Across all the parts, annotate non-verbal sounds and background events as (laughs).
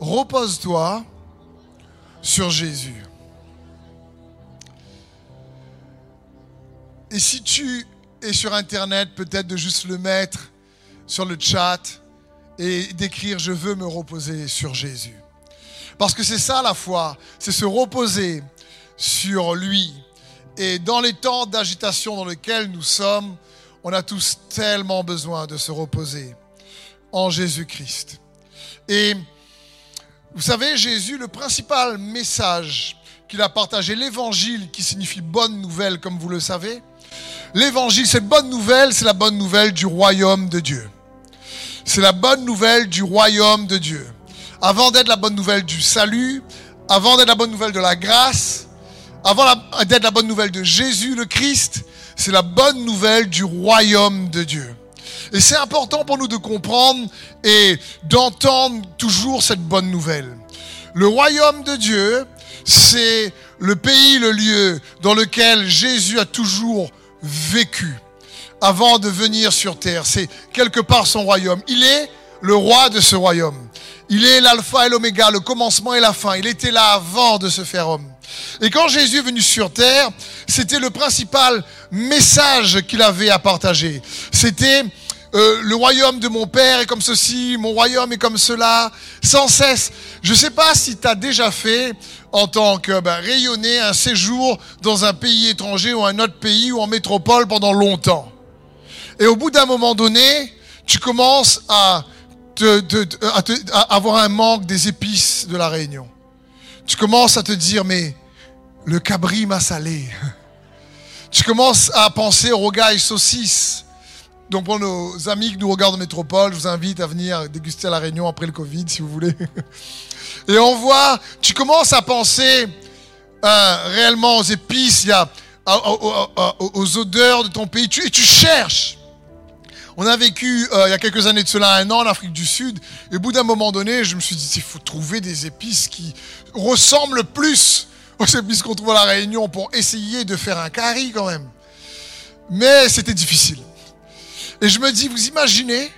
repose-toi sur Jésus. Et si tu es sur Internet, peut-être de juste le mettre sur le chat et d'écrire je veux me reposer sur Jésus. Parce que c'est ça la foi, c'est se reposer sur lui. Et dans les temps d'agitation dans lesquels nous sommes, on a tous tellement besoin de se reposer en Jésus-Christ. Et vous savez, Jésus, le principal message qu'il a partagé, l'évangile qui signifie bonne nouvelle, comme vous le savez, l'évangile, cette bonne nouvelle, c'est la bonne nouvelle du royaume de Dieu. C'est la bonne nouvelle du royaume de Dieu. Avant d'être la bonne nouvelle du salut, avant d'être la bonne nouvelle de la grâce, avant d'être la bonne nouvelle de Jésus le Christ, c'est la bonne nouvelle du royaume de Dieu. Et c'est important pour nous de comprendre et d'entendre toujours cette bonne nouvelle. Le royaume de Dieu, c'est le pays, le lieu dans lequel Jésus a toujours vécu avant de venir sur terre. C'est quelque part son royaume. Il est le roi de ce royaume. Il est l'alpha et l'oméga, le commencement et la fin. Il était là avant de se faire homme. Et quand Jésus est venu sur terre, c'était le principal message qu'il avait à partager. C'était euh, le royaume de mon Père est comme ceci, mon royaume est comme cela, sans cesse. Je ne sais pas si tu as déjà fait en tant que ben, rayonner un séjour dans un pays étranger ou un autre pays ou en métropole pendant longtemps. Et au bout d'un moment donné, tu commences à, à, avoir un manque des épices de la Réunion. Tu commences à te dire, mais le cabri m'a salé. Tu commences à penser au rogaille saucisse. Donc pour nos amis qui nous regardent en métropole, je vous invite à venir déguster à la Réunion après le Covid si vous voulez. (laughs) Et on voit, tu commences à penser euh, réellement aux épices, y a, aux, odeurs de ton pays, et tu cherches. On a vécu euh, il y a quelques années de cela un an en Afrique du Sud, et au bout d'un moment donné, je me suis dit, il faut trouver des épices qui ressemblent plus aux épices qu'on trouve à la Réunion pour essayer de faire un curry quand même. Mais c'était difficile. Et je me dis, vous imaginez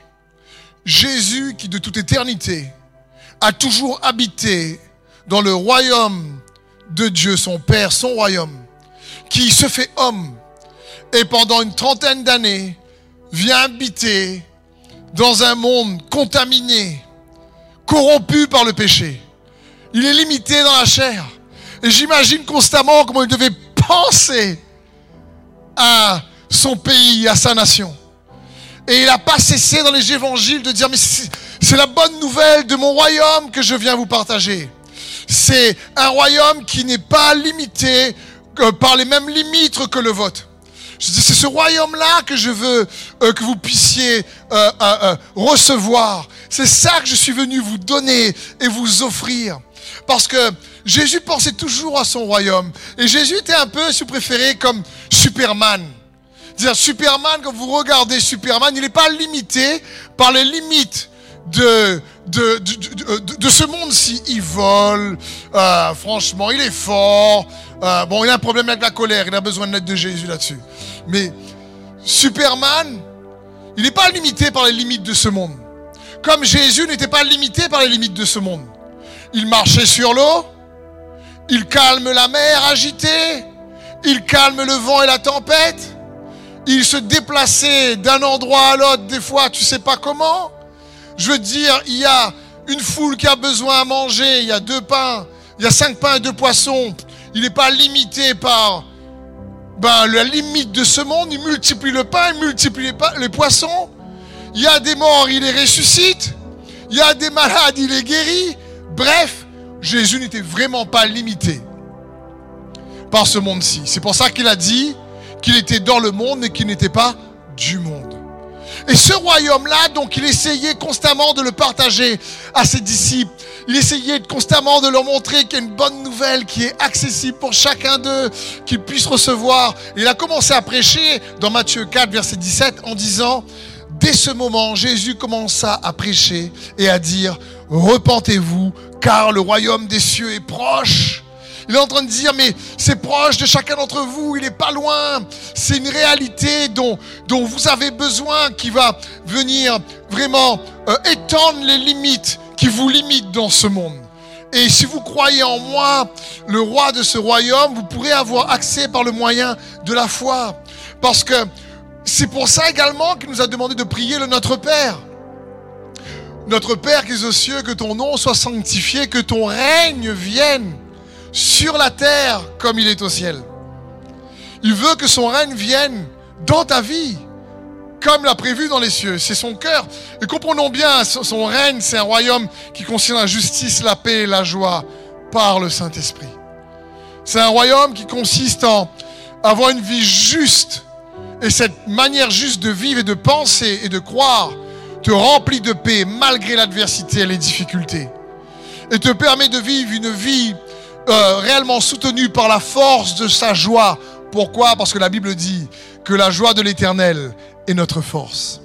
Jésus qui de toute éternité a toujours habité dans le royaume de Dieu, son Père, son royaume, qui se fait homme et pendant une trentaine d'années vient habiter dans un monde contaminé, corrompu par le péché. Il est limité dans la chair. Et j'imagine constamment comment il devait penser à son pays, à sa nation. Et il n'a pas cessé dans les évangiles de dire, mais c'est la bonne nouvelle de mon royaume que je viens vous partager. C'est un royaume qui n'est pas limité euh, par les mêmes limites que le vôtre. C'est ce royaume-là que je veux euh, que vous puissiez euh, recevoir. C'est ça que je suis venu vous donner et vous offrir. Parce que Jésus pensait toujours à son royaume. Et Jésus était un peu, si vous préférez, comme Superman. Dire Superman, quand vous regardez Superman, il n'est pas limité par les limites de, de, de, ce monde-ci. Il vole, euh, franchement, il est fort. Euh, bon, il a un problème avec la colère, il a besoin de l'aide de Jésus là-dessus. Mais Superman, il n'est pas limité par les limites de ce monde. Comme Jésus n'était pas limité par les limites de ce monde. Il marchait sur l'eau, il calme la mer agitée, il calme le vent et la tempête. Il se déplaçait d'un endroit à l'autre, des fois, tu sais pas comment. Je veux dire, il y a une foule qui a besoin à manger, il y a deux pains, il y a cinq pains et deux poissons. Il n'est pas limité par ben, la limite de ce monde. Il multiplie le pain, il multiplie les poissons. Il y a des morts, il les ressuscite. Il y a des malades, il les guérit. Bref, Jésus n'était vraiment pas limité par ce monde-ci. C'est pour ça qu'il a dit, qu'il était dans le monde et qu'il n'était pas du monde. Et ce royaume-là, donc, il essayait constamment de le partager à ses disciples. Il essayait constamment de leur montrer qu'il y a une bonne nouvelle qui est accessible pour chacun d'eux, qu'ils puissent recevoir. Il a commencé à prêcher dans Matthieu 4, verset 17, en disant, dès ce moment, Jésus commença à prêcher et à dire, repentez-vous, car le royaume des cieux est proche. Il est en train de dire, mais c'est proche de chacun d'entre vous, il n'est pas loin. C'est une réalité dont, dont vous avez besoin qui va venir vraiment euh, étendre les limites qui vous limite dans ce monde. Et si vous croyez en moi, le roi de ce royaume, vous pourrez avoir accès par le moyen de la foi. Parce que c'est pour ça également qu'il nous a demandé de prier le Notre Père. Notre Père qui est aux cieux, que ton nom soit sanctifié, que ton règne vienne sur la terre comme il est au ciel. Il veut que son règne vienne dans ta vie, comme l'a prévu dans les cieux. C'est son cœur. Et comprenons bien, son règne, c'est un royaume qui contient la justice, la paix et la joie par le Saint-Esprit. C'est un royaume qui consiste en avoir une vie juste. Et cette manière juste de vivre et de penser et de croire te remplit de paix malgré l'adversité et les difficultés. Et te permet de vivre une vie euh, réellement soutenue par la force de sa joie. Pourquoi? Parce que la Bible dit que la joie de l'Éternel est notre force.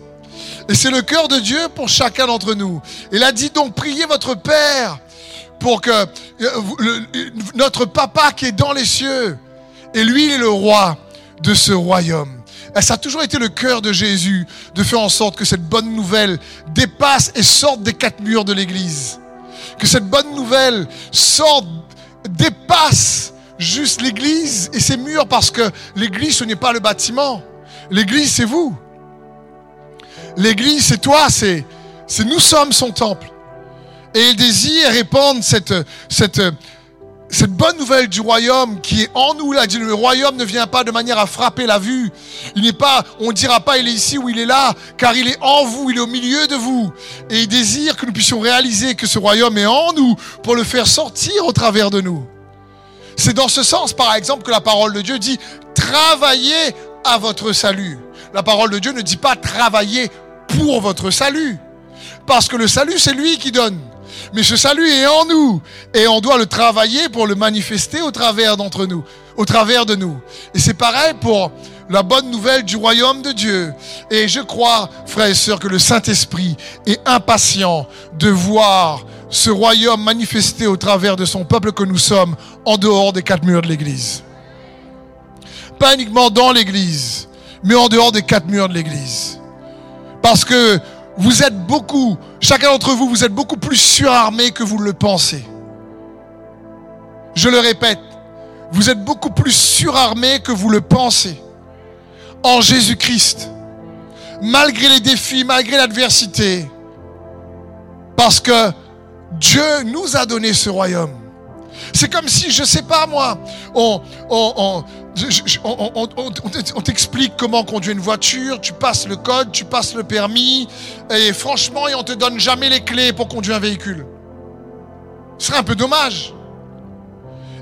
Et c'est le cœur de Dieu pour chacun d'entre nous. Il a dit donc, priez votre Père pour que euh, notre Papa qui est dans les cieux, et lui, il est le roi de ce royaume. Et ça a toujours été le cœur de Jésus de faire en sorte que cette bonne nouvelle dépasse et sorte des quatre murs de l'Église. Que cette bonne nouvelle sorte, dépasse juste l'Église et ses murs parce que l'Église, ce n'est pas le bâtiment. L'Église, c'est vous. L'Église, c'est toi, c'est, nous sommes son temple. Et il désire répandre cette, cette bonne nouvelle du royaume qui est en nous. Là, le royaume ne vient pas de manière à frapper la vue. Il n'est pas, on ne dira pas il est ici ou il est là, car il est en vous, il est au milieu de vous. Et il désire que nous puissions réaliser que ce royaume est en nous pour le faire sortir au travers de nous. C'est dans ce sens, par exemple, que la parole de Dieu dit travaillez à votre salut. La parole de Dieu ne dit pas travaillez pour votre salut. Parce que le salut, c'est lui qui donne. Mais ce salut est en nous. Et on doit le travailler pour le manifester au travers d'entre nous, au travers de nous. Et c'est pareil pour la bonne nouvelle du royaume de Dieu. Et je crois, frères et sœurs, que le Saint-Esprit est impatient de voir ce royaume manifesté au travers de son peuple que nous sommes en dehors des quatre murs de l'Église. Pas uniquement dans l'Église, mais en dehors des quatre murs de l'Église. Parce que vous êtes beaucoup, chacun d'entre vous, vous êtes beaucoup plus surarmé que vous le pensez. Je le répète, vous êtes beaucoup plus surarmé que vous le pensez. En Jésus-Christ. Malgré les défis, malgré l'adversité. Parce que Dieu nous a donné ce royaume. C'est comme si, je ne sais pas moi, on, on, on, t'explique comment conduire une voiture, tu passes le code, tu passes le permis, et franchement, on te donne jamais les clés pour conduire un véhicule. Ce serait un peu dommage.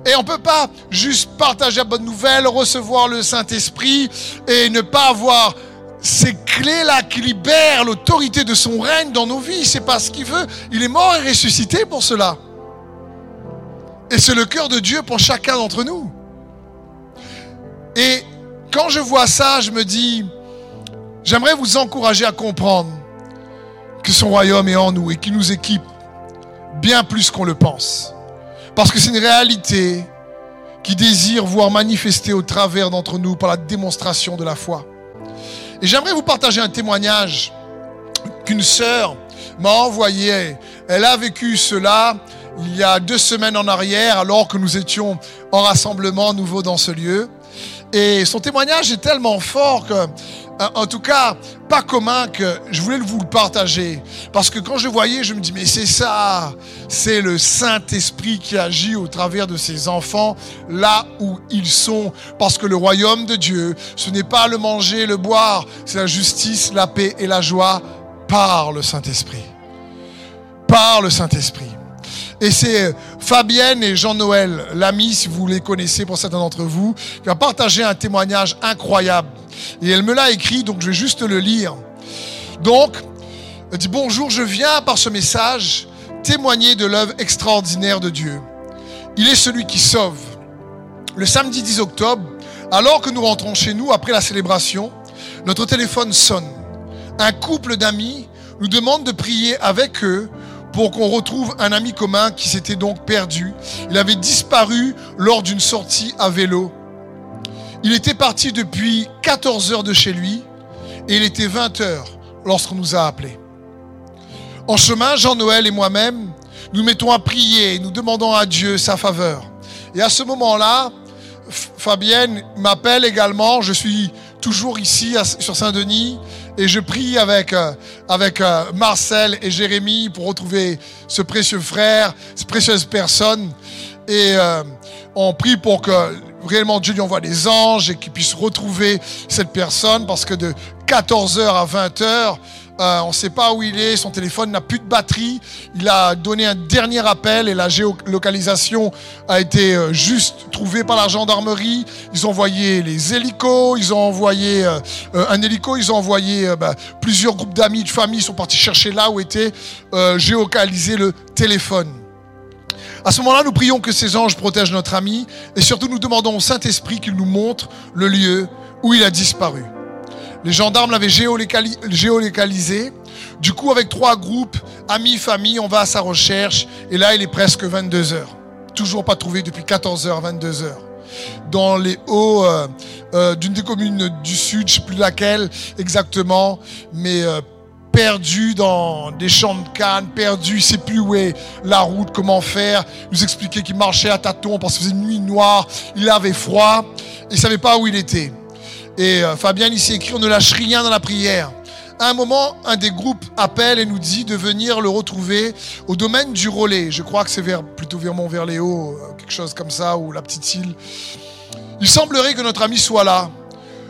Et on peut pas juste partager la bonne nouvelle, recevoir le Saint-Esprit et ne pas avoir ces clés-là qui libèrent l'autorité de son règne dans nos vies. C'est pas ce qu'il veut. Il est mort et ressuscité pour cela. Et c'est le cœur de Dieu pour chacun d'entre nous. Et quand je vois ça, je me dis, j'aimerais vous encourager à comprendre que son royaume est en nous et qu'il nous équipe bien plus qu'on le pense. Parce que c'est une réalité qui désire voir manifester au travers d'entre nous par la démonstration de la foi. Et j'aimerais vous partager un témoignage qu'une sœur m'a envoyé. Elle a vécu cela il y a deux semaines en arrière, alors que nous étions en rassemblement nouveau dans ce lieu. Et son témoignage est tellement fort que, euh, en tout cas, pas commun que je voulais vous le partager. Parce que quand je voyais, je me dis, mais c'est ça, c'est le Saint-Esprit qui agit au travers de ses enfants là où ils sont. Parce que le royaume de Dieu, ce n'est pas le manger, le boire, c'est la justice, la paix et la joie par le Saint-Esprit. Par le Saint-Esprit. Et c'est euh, Fabienne et Jean-Noël, l'ami, si vous les connaissez pour certains d'entre vous, qui a partagé un témoignage incroyable. Et elle me l'a écrit, donc je vais juste le lire. Donc, elle dit Bonjour, je viens par ce message témoigner de l'œuvre extraordinaire de Dieu. Il est celui qui sauve. Le samedi 10 octobre, alors que nous rentrons chez nous après la célébration, notre téléphone sonne. Un couple d'amis nous demande de prier avec eux pour qu'on retrouve un ami commun qui s'était donc perdu. Il avait disparu lors d'une sortie à vélo. Il était parti depuis 14 heures de chez lui et il était 20 heures lorsqu'on nous a appelés. En chemin, Jean-Noël et moi-même, nous mettons à prier, nous demandons à Dieu sa faveur. Et à ce moment-là, Fabienne m'appelle également, je suis toujours ici sur Saint-Denis et je prie avec, euh, avec euh, Marcel et Jérémie pour retrouver ce précieux frère, cette précieuse personne. Et euh, on prie pour que réellement Dieu lui envoie des anges et qu'il puisse retrouver cette personne parce que de 14h à 20h, euh, on ne sait pas où il est, son téléphone n'a plus de batterie. Il a donné un dernier appel et la géolocalisation a été euh, juste trouvée par la gendarmerie. Ils ont envoyé les hélicos, ils ont envoyé euh, un hélico, ils ont envoyé bah, plusieurs groupes d'amis, de famille, sont partis chercher là où était géocalisé le téléphone. À ce moment-là, nous prions que ces anges protègent notre ami et surtout nous demandons au Saint-Esprit qu'il nous montre le lieu où il a disparu. Les gendarmes l'avaient géolocalisé. Du coup, avec trois groupes, amis, famille, on va à sa recherche. Et là, il est presque 22 heures. Toujours pas trouvé depuis 14 heures, 22 heures. Dans les hauts euh, euh, d'une des communes du sud, je sais plus laquelle exactement, mais euh, perdu dans des champs de canne, perdu, il sait plus où est la route, comment faire. Il nous expliquait qu'il marchait à tâtons parce que faisait une nuit noire, il avait froid, il savait pas où il était. Et euh, Fabien ici écrit, on ne lâche rien dans la prière. À un moment, un des groupes appelle et nous dit de venir le retrouver au domaine du relais. Je crois que c'est vers, plutôt vers Mont-Verléo, euh, quelque chose comme ça, ou la petite île. Il semblerait que notre ami soit là.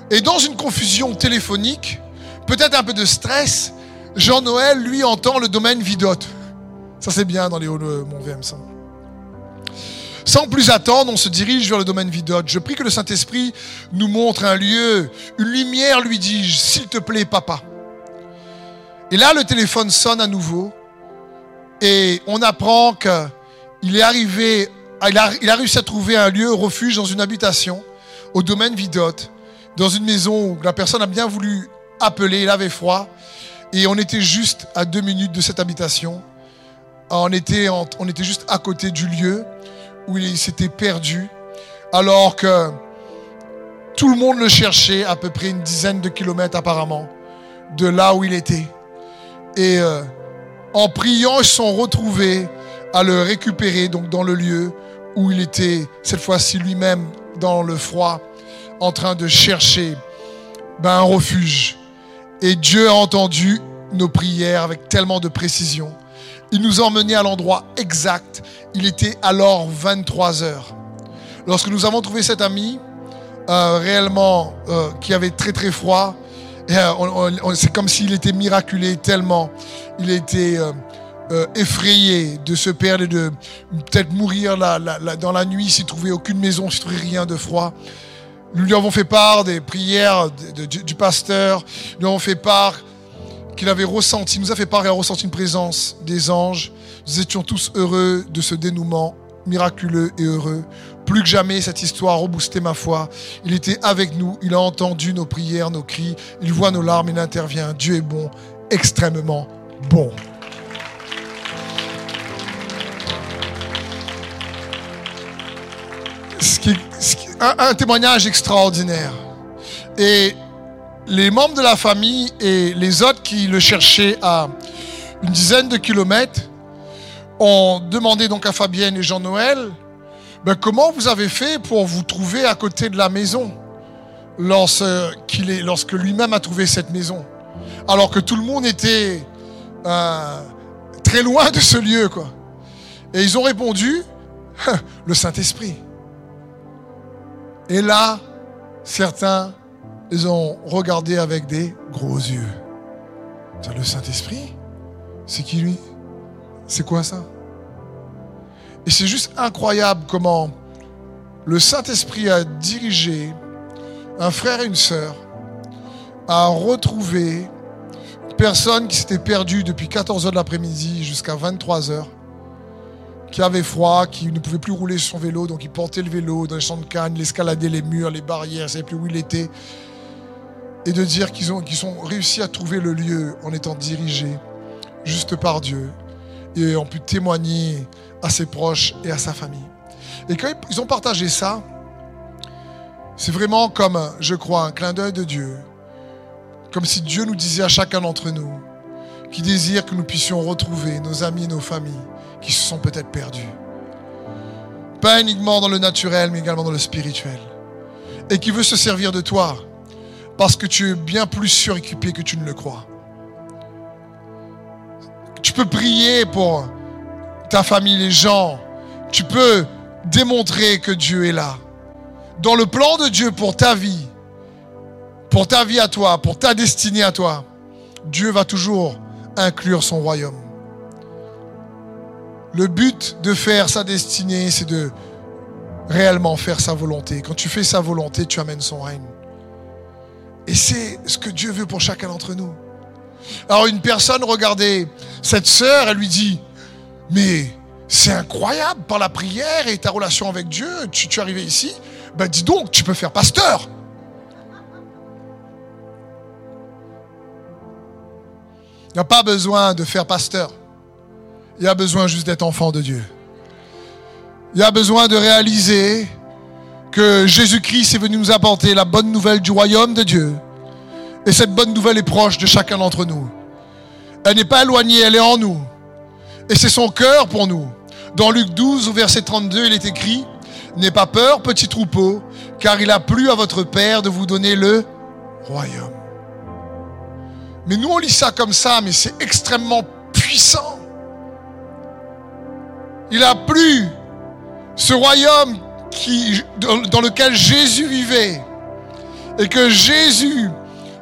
Et dans une confusion téléphonique, peut-être un peu de stress, Jean-Noël, lui, entend le domaine Vidote. Ça, c'est bien dans les hauts de Mont-VM, ça. Sans plus attendre, on se dirige vers le domaine Vidote. Je prie que le Saint-Esprit nous montre un lieu, une lumière, lui dis-je, s'il te plaît, papa. Et là, le téléphone sonne à nouveau et on apprend qu'il est arrivé, il a, réussi à trouver un lieu, refuge dans une habitation, au domaine Vidote, dans une maison où la personne a bien voulu appeler, il avait froid, et on était juste à deux minutes de cette habitation. On était juste à côté du lieu où il s'était perdu, alors que tout le monde le cherchait à peu près une dizaine de kilomètres apparemment de là où il était. Et euh, en priant, ils se sont retrouvés à le récupérer donc dans le lieu où il était, cette fois-ci lui-même dans le froid, en train de chercher ben, un refuge. Et Dieu a entendu nos prières avec tellement de précision. Il nous a emmenés à l'endroit exact. Il était alors 23 heures. Lorsque nous avons trouvé cet ami, euh, réellement, euh, qui avait très très froid, euh, c'est comme s'il était miraculé tellement il était effrayé de se perdre et de peut-être mourir dans la nuit s'il trouvait aucune maison, s'il trouvait rien de froid. Nous lui avons fait part des prières du pasteur, nous lui avons fait part qu'il avait ressenti, nous a fait part et a ressenti une présence des anges. Nous étions tous heureux de ce dénouement miraculeux et heureux. Plus que jamais, cette histoire a reboosté ma foi. Il était avec nous, il a entendu nos prières, nos cris, il voit nos larmes, il intervient. Dieu est bon, extrêmement bon. un, un témoignage extraordinaire. Et les membres de la famille et les autres qui le cherchaient à une dizaine de kilomètres ont demandé donc à Fabienne et Jean-Noël, ben comment vous avez fait pour vous trouver à côté de la maison lorsque lui-même a trouvé cette maison? Alors que tout le monde était euh, très loin de ce lieu. Quoi. Et ils ont répondu, (laughs) le Saint-Esprit. Et là, certains ils ont regardé avec des gros yeux. Le Saint-Esprit? C'est qui lui? C'est quoi ça? Et c'est juste incroyable comment le Saint-Esprit a dirigé un frère et une sœur à retrouver une personne qui s'était perdue depuis 14 h de l'après-midi jusqu'à 23 h qui avait froid, qui ne pouvait plus rouler sur son vélo, donc il portait le vélo dans les champs de canne, il escaladait les murs, les barrières, il ne savait plus où il était et de dire qu'ils ont, qu'ils ont réussi à trouver le lieu en étant dirigés juste par Dieu et ont pu témoigner à ses proches et à sa famille. Et quand ils ont partagé ça, c'est vraiment comme, je crois, un clin d'œil de Dieu. Comme si Dieu nous disait à chacun d'entre nous qui désire que nous puissions retrouver nos amis, nos familles qui se sont peut-être perdus. Pas uniquement dans le naturel, mais également dans le spirituel. Et qui veut se servir de toi parce que tu es bien plus suréquipé que tu ne le crois. Tu peux prier pour ta famille, les gens. Tu peux démontrer que Dieu est là. Dans le plan de Dieu pour ta vie, pour ta vie à toi, pour ta destinée à toi, Dieu va toujours inclure son royaume. Le but de faire sa destinée, c'est de réellement faire sa volonté. Quand tu fais sa volonté, tu amènes son règne. Et c'est ce que Dieu veut pour chacun d'entre nous. Alors une personne regardait cette sœur, elle lui dit, mais c'est incroyable par la prière et ta relation avec Dieu, tu, es arrivé ici, ben dis donc, tu peux faire pasteur. Il n'y a pas besoin de faire pasteur. Il y a besoin juste d'être enfant de Dieu. Il y a besoin de réaliser que Jésus-Christ est venu nous apporter la bonne nouvelle du royaume de Dieu. Et cette bonne nouvelle est proche de chacun d'entre nous. Elle n'est pas éloignée, elle est en nous. Et c'est son cœur pour nous. Dans Luc 12, au verset 32, il est écrit, N'aie pas peur, petit troupeau, car il a plu à votre Père de vous donner le royaume. Mais nous, on lit ça comme ça, mais c'est extrêmement puissant. Il a plu ce royaume dans lequel Jésus vivait et que Jésus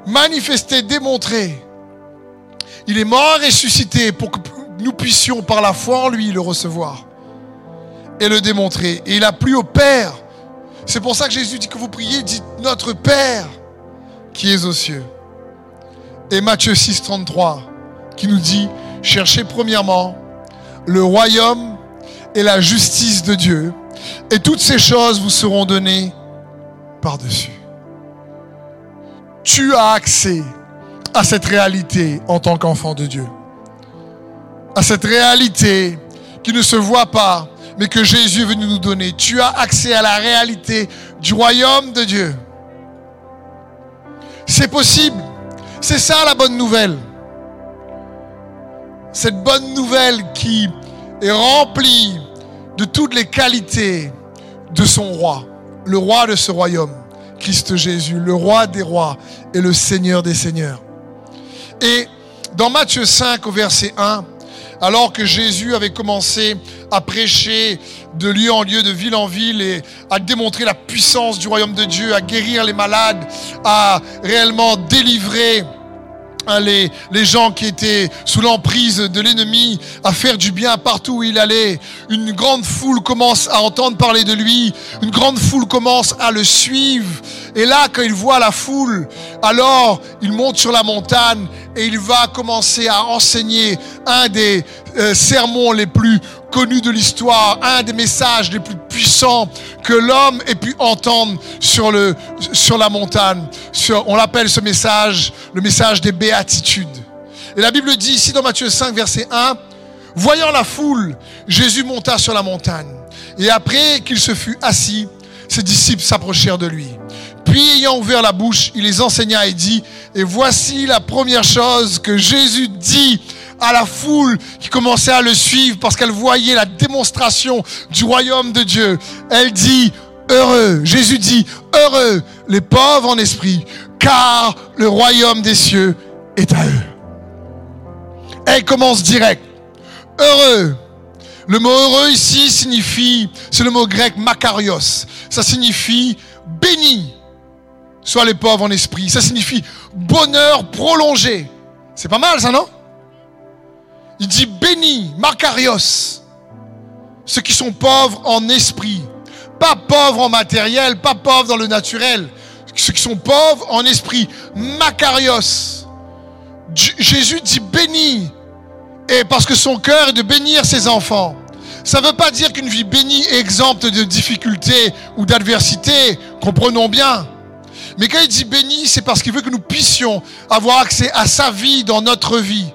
manifestait, démontré. Il est mort et ressuscité pour que nous puissions par la foi en lui le recevoir et le démontrer. Et il a plu au Père. C'est pour ça que Jésus dit que vous priez, dites notre Père qui est aux cieux. Et Matthieu 6, 33 qui nous dit, cherchez premièrement le royaume et la justice de Dieu, et toutes ces choses vous seront données par-dessus. Tu as accès à cette réalité en tant qu'enfant de Dieu à cette réalité qui ne se voit pas, mais que Jésus est venu nous donner. Tu as accès à la réalité du royaume de Dieu. C'est possible. C'est ça la bonne nouvelle. Cette bonne nouvelle qui est remplie de toutes les qualités de son roi, le roi de ce royaume, Christ Jésus, le roi des rois et le Seigneur des seigneurs. Et dans Matthieu 5 au verset 1, alors que Jésus avait commencé à prêcher de lieu en lieu, de ville en ville, et à démontrer la puissance du royaume de Dieu, à guérir les malades, à réellement délivrer hein, les, gens qui étaient sous l'emprise de l'ennemi, à faire du bien partout où il allait. Une grande foule commence à entendre parler de lui, une grande foule commence à le suivre. Et là, quand il voit la foule, alors il monte sur la montagne et il va commencer à enseigner un des euh, sermons les plus connus de l'histoire, un des messages les plus puissants que l'homme ait pu entendre sur, le, sur la montagne. On l'appelle ce message le message des béatitudes. Et la Bible dit ici dans Matthieu 5, verset 1, Voyant la foule, Jésus monta sur la montagne. Et après qu'il se fut assis, ses disciples s'approchèrent de lui. Puis ayant ouvert la bouche, il les enseigna et dit, et voici la première chose que Jésus dit à la foule qui commençait à le suivre parce qu'elle voyait la démonstration du royaume de Dieu. Elle dit, heureux, Jésus dit, heureux les pauvres en esprit, car le royaume des cieux est à eux. Elle commence direct. Heureux. Le mot heureux ici signifie, c'est le mot grec makarios. Ça signifie béni. Soit les pauvres en esprit. Ça signifie bonheur prolongé. C'est pas mal ça, non? Il dit béni, Makarios. Ceux qui sont pauvres en esprit. Pas pauvres en matériel, pas pauvres dans le naturel. Ceux qui sont pauvres en esprit. Makarios. Jésus dit béni. Et parce que son cœur est de bénir ses enfants. Ça ne veut pas dire qu'une vie bénie est exempte de difficultés ou d'adversité. Comprenons bien. Mais quand il dit béni, c'est parce qu'il veut que nous puissions avoir accès à sa vie dans notre vie,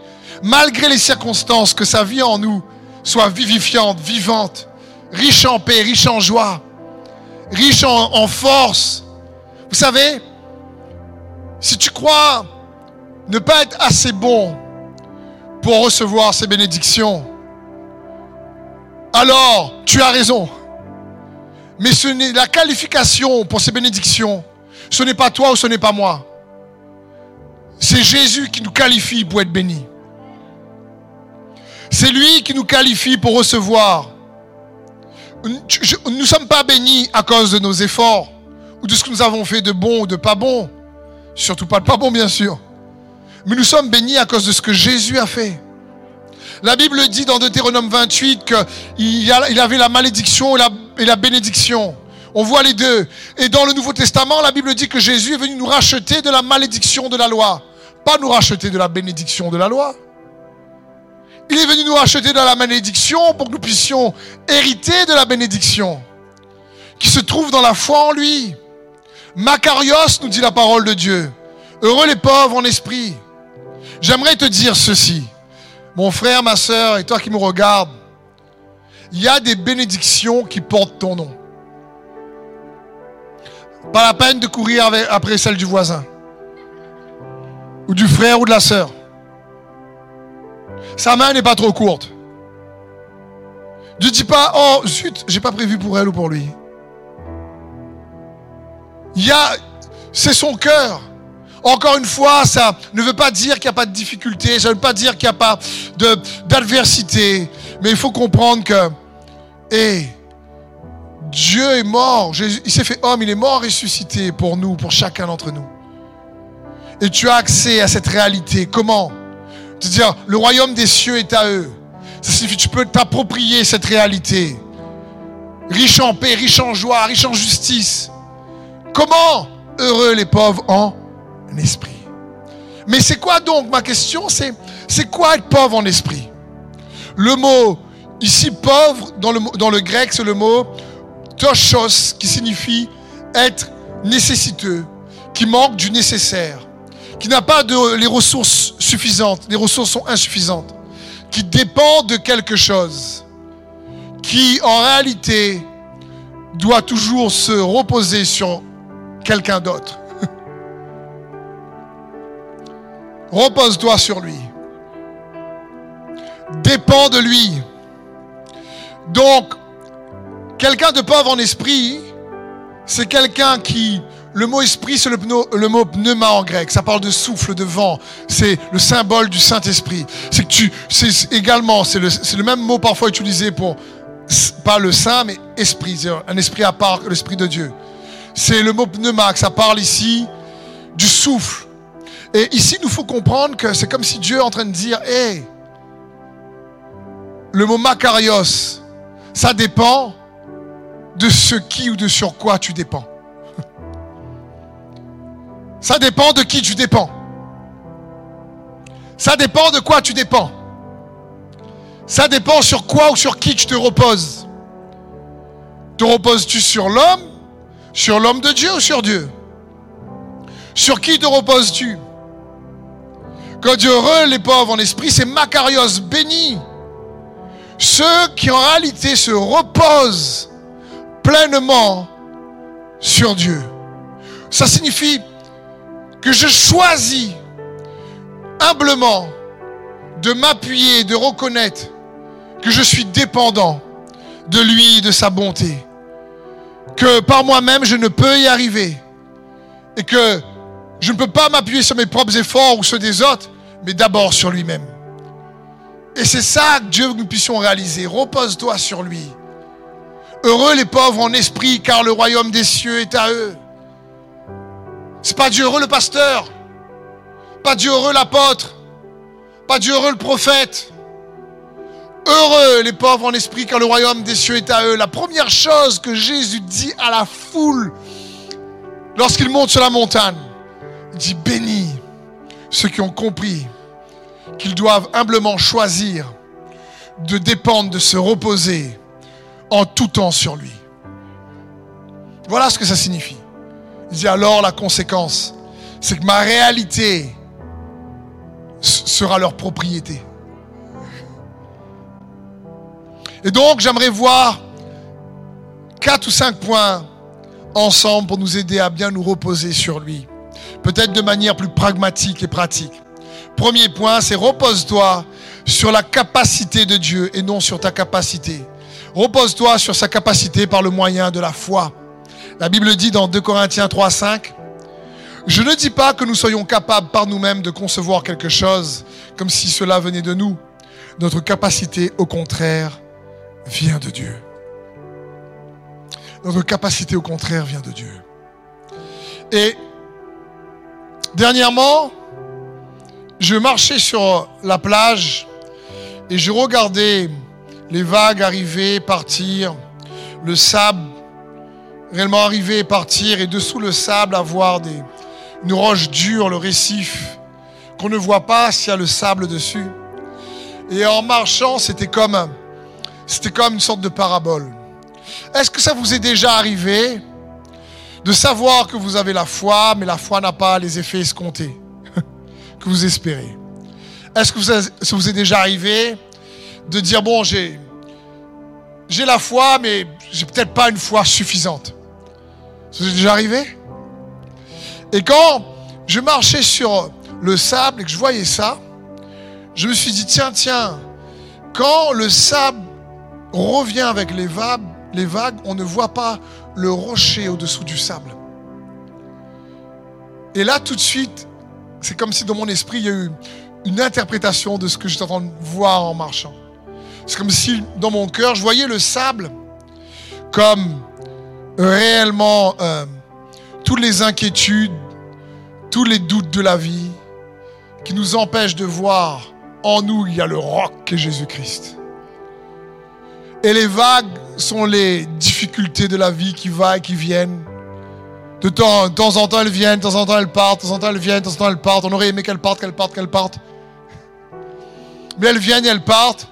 malgré les circonstances, que sa vie en nous soit vivifiante, vivante, riche en paix, riche en joie, riche en, force. Vous savez, si tu crois ne pas être assez bon pour recevoir ces bénédictions, alors tu as raison. Mais ce n'est la qualification pour ces bénédictions. Ce n'est pas toi ou ce n'est pas moi. C'est Jésus qui nous qualifie pour être bénis. C'est lui qui nous qualifie pour recevoir. Nous ne sommes pas bénis à cause de nos efforts ou de ce que nous avons fait de bon ou de pas bon. Surtout pas de pas bon, bien sûr. Mais nous sommes bénis à cause de ce que Jésus a fait. La Bible dit dans Deutéronome 28 qu'il avait la malédiction et la, bénédiction. On voit les deux. Et dans le Nouveau Testament, la Bible dit que Jésus est venu nous racheter de la malédiction de la loi. Pas nous racheter de la bénédiction de la loi. Il est venu nous racheter de la malédiction pour que nous puissions hériter de la bénédiction qui se trouve dans la foi en lui. Macarios, nous dit la parole de Dieu. Heureux les pauvres en esprit. J'aimerais te dire ceci. Mon frère, ma soeur et toi qui me regardes, il y a des bénédictions qui portent ton nom. Pas la peine de courir après celle du voisin, ou du frère ou de la sœur. Sa main n'est pas trop courte. Ne dis pas, oh zut, j'ai pas prévu pour elle ou pour lui. Il y a, c'est son cœur. Encore une fois, ça ne veut pas dire qu'il n'y a pas de difficulté, ça ne veut pas dire qu'il n'y a pas d'adversité, mais il faut comprendre que, hé, Dieu est mort, il s'est fait homme, il est mort ressuscité pour nous, pour chacun d'entre nous. Et tu as accès à cette réalité. Comment? C'est-à-dire, le royaume des cieux est à eux. Ça signifie que tu peux t'approprier cette réalité. Riche en paix, riche en joie, riche en justice. Comment Heureux les pauvres en esprit. Mais c'est quoi donc ma question C'est c'est quoi être pauvre en esprit? Le mot ici pauvre dans le, dans le grec c'est le mot toshos qui signifie être nécessiteux, qui manque du nécessaire, qui n'a pas les ressources suffisantes, les ressources sont insuffisantes, qui dépend de quelque chose, qui en réalité doit toujours se reposer sur quelqu'un d'autre. (laughs) Repose-toi sur lui. Dépends de lui. Donc, quelqu'un de pauvre en esprit, c'est quelqu'un qui... Le mot esprit, c'est le, mot pneuma en grec. Ça parle de souffle, de vent. C'est le symbole du Saint-Esprit. C'est que tu, c'est également, c'est le, même mot parfois utilisé pour, pas le saint, mais esprit. Un esprit à part, l'esprit de Dieu. C'est le mot pneuma, ça parle ici du souffle. Et ici, nous faut comprendre que c'est comme si Dieu est en train de dire, hé, le mot makarios, ça dépend de ce qui ou de sur quoi tu dépends. Ça dépend de qui tu dépends. Ça dépend de quoi tu dépends. Ça dépend sur quoi ou sur qui tu te reposes. Te reposes-tu sur l'homme, sur l'homme de Dieu ou sur Dieu? Sur qui te reposes-tu? Quand Dieu heureux les pauvres en esprit, c'est Macarios, béni. Ceux qui en réalité se reposent pleinement sur Dieu. Ça signifie que je choisis humblement de m'appuyer, de reconnaître que je suis dépendant de lui et de sa bonté. Que par moi-même, je ne peux y arriver. Et que je ne peux pas m'appuyer sur mes propres efforts ou ceux des autres, mais d'abord sur lui-même. Et c'est ça que Dieu que nous puissions réaliser. Repose-toi sur lui. Heureux les pauvres en esprit, car le royaume des cieux est à eux. C'est pas Dieu heureux le pasteur, pas Dieu heureux l'apôtre, pas Dieu heureux le prophète. Heureux les pauvres en esprit, car le royaume des cieux est à eux. La première chose que Jésus dit à la foule lorsqu'il monte sur la montagne, il dit béni ceux qui ont compris qu'ils doivent humblement choisir de dépendre, de se reposer en tout temps sur lui. Voilà ce que ça signifie. Il dit alors la conséquence, c'est que ma réalité sera leur propriété. Et donc j'aimerais voir quatre ou cinq points ensemble pour nous aider à bien nous reposer sur lui peut-être de manière plus pragmatique et pratique. Premier point, c'est repose-toi sur la capacité de Dieu et non sur ta capacité. Repose-toi sur sa capacité par le moyen de la foi. La Bible dit dans 2 Corinthiens 3, 5, Je ne dis pas que nous soyons capables par nous-mêmes de concevoir quelque chose comme si cela venait de nous. Notre capacité, au contraire, vient de Dieu. Notre capacité, au contraire, vient de Dieu. Et dernièrement, je marchais sur la plage et je regardais les vagues arriver, partir, le sable réellement arriver et partir, et dessous le sable avoir des, une roche dure, le récif, qu'on ne voit pas s'il y a le sable dessus. Et en marchant, c'était comme, c'était comme une sorte de parabole. Est-ce que ça vous est déjà arrivé de savoir que vous avez la foi, mais la foi n'a pas les effets escomptés (laughs) que vous espérez? Est-ce que ça vous est déjà arrivé de dire, bon, j'ai, j'ai la foi, mais j'ai peut-être pas une foi suffisante? Ça déjà arrivé Et quand je marchais sur le sable et que je voyais ça, je me suis dit, tiens, tiens, quand le sable revient avec les vagues, les vagues, on ne voit pas le rocher au-dessous du sable. Et là, tout de suite, c'est comme si dans mon esprit, il y a eu une interprétation de ce que j'étais en train de voir en marchant. C'est comme si dans mon cœur, je voyais le sable comme réellement euh, toutes les inquiétudes, tous les doutes de la vie qui nous empêchent de voir en nous, il y a le roc qui est Jésus-Christ. Et les vagues sont les difficultés de la vie qui vont et qui viennent. De temps, de temps en temps, elles viennent, de temps en temps, elles partent, de temps en temps, elles viennent, de temps en temps, elles partent. On aurait aimé qu'elles partent, qu'elles partent, qu'elles partent. Mais elles viennent et elles partent.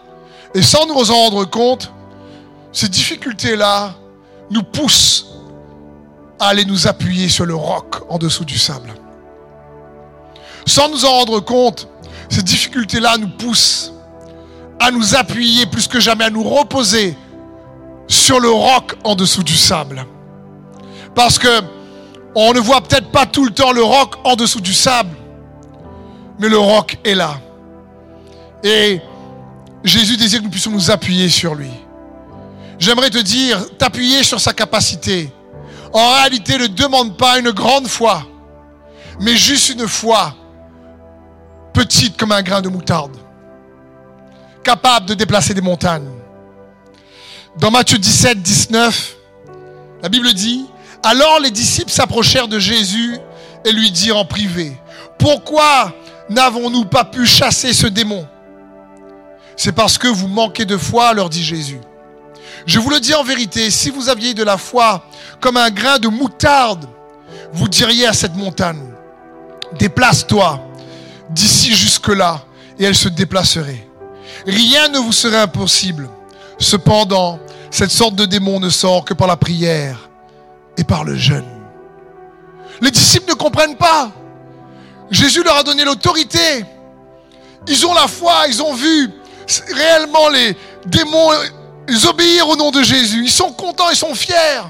Et sans nous en rendre compte, ces difficultés-là nous poussent à aller nous appuyer sur le roc en dessous du sable. Sans nous en rendre compte, ces difficultés-là nous poussent à nous appuyer plus que jamais, à nous reposer sur le roc en dessous du sable. Parce que on ne voit peut-être pas tout le temps le roc en dessous du sable, mais le roc est là. Et Jésus désire que nous puissions nous appuyer sur lui. J'aimerais te dire, t'appuyer sur sa capacité. En réalité, ne demande pas une grande foi, mais juste une foi petite comme un grain de moutarde, capable de déplacer des montagnes. Dans Matthieu 17, 19, la Bible dit, alors les disciples s'approchèrent de Jésus et lui dirent en privé, pourquoi n'avons-nous pas pu chasser ce démon C'est parce que vous manquez de foi, leur dit Jésus. Je vous le dis en vérité, si vous aviez de la foi comme un grain de moutarde, vous diriez à cette montagne, déplace-toi d'ici jusque-là, et elle se déplacerait. Rien ne vous serait impossible. Cependant, cette sorte de démon ne sort que par la prière et par le jeûne. Les disciples ne comprennent pas. Jésus leur a donné l'autorité. Ils ont la foi, ils ont vu réellement les démons ils obéir au nom de Jésus. Ils sont contents, ils sont fiers.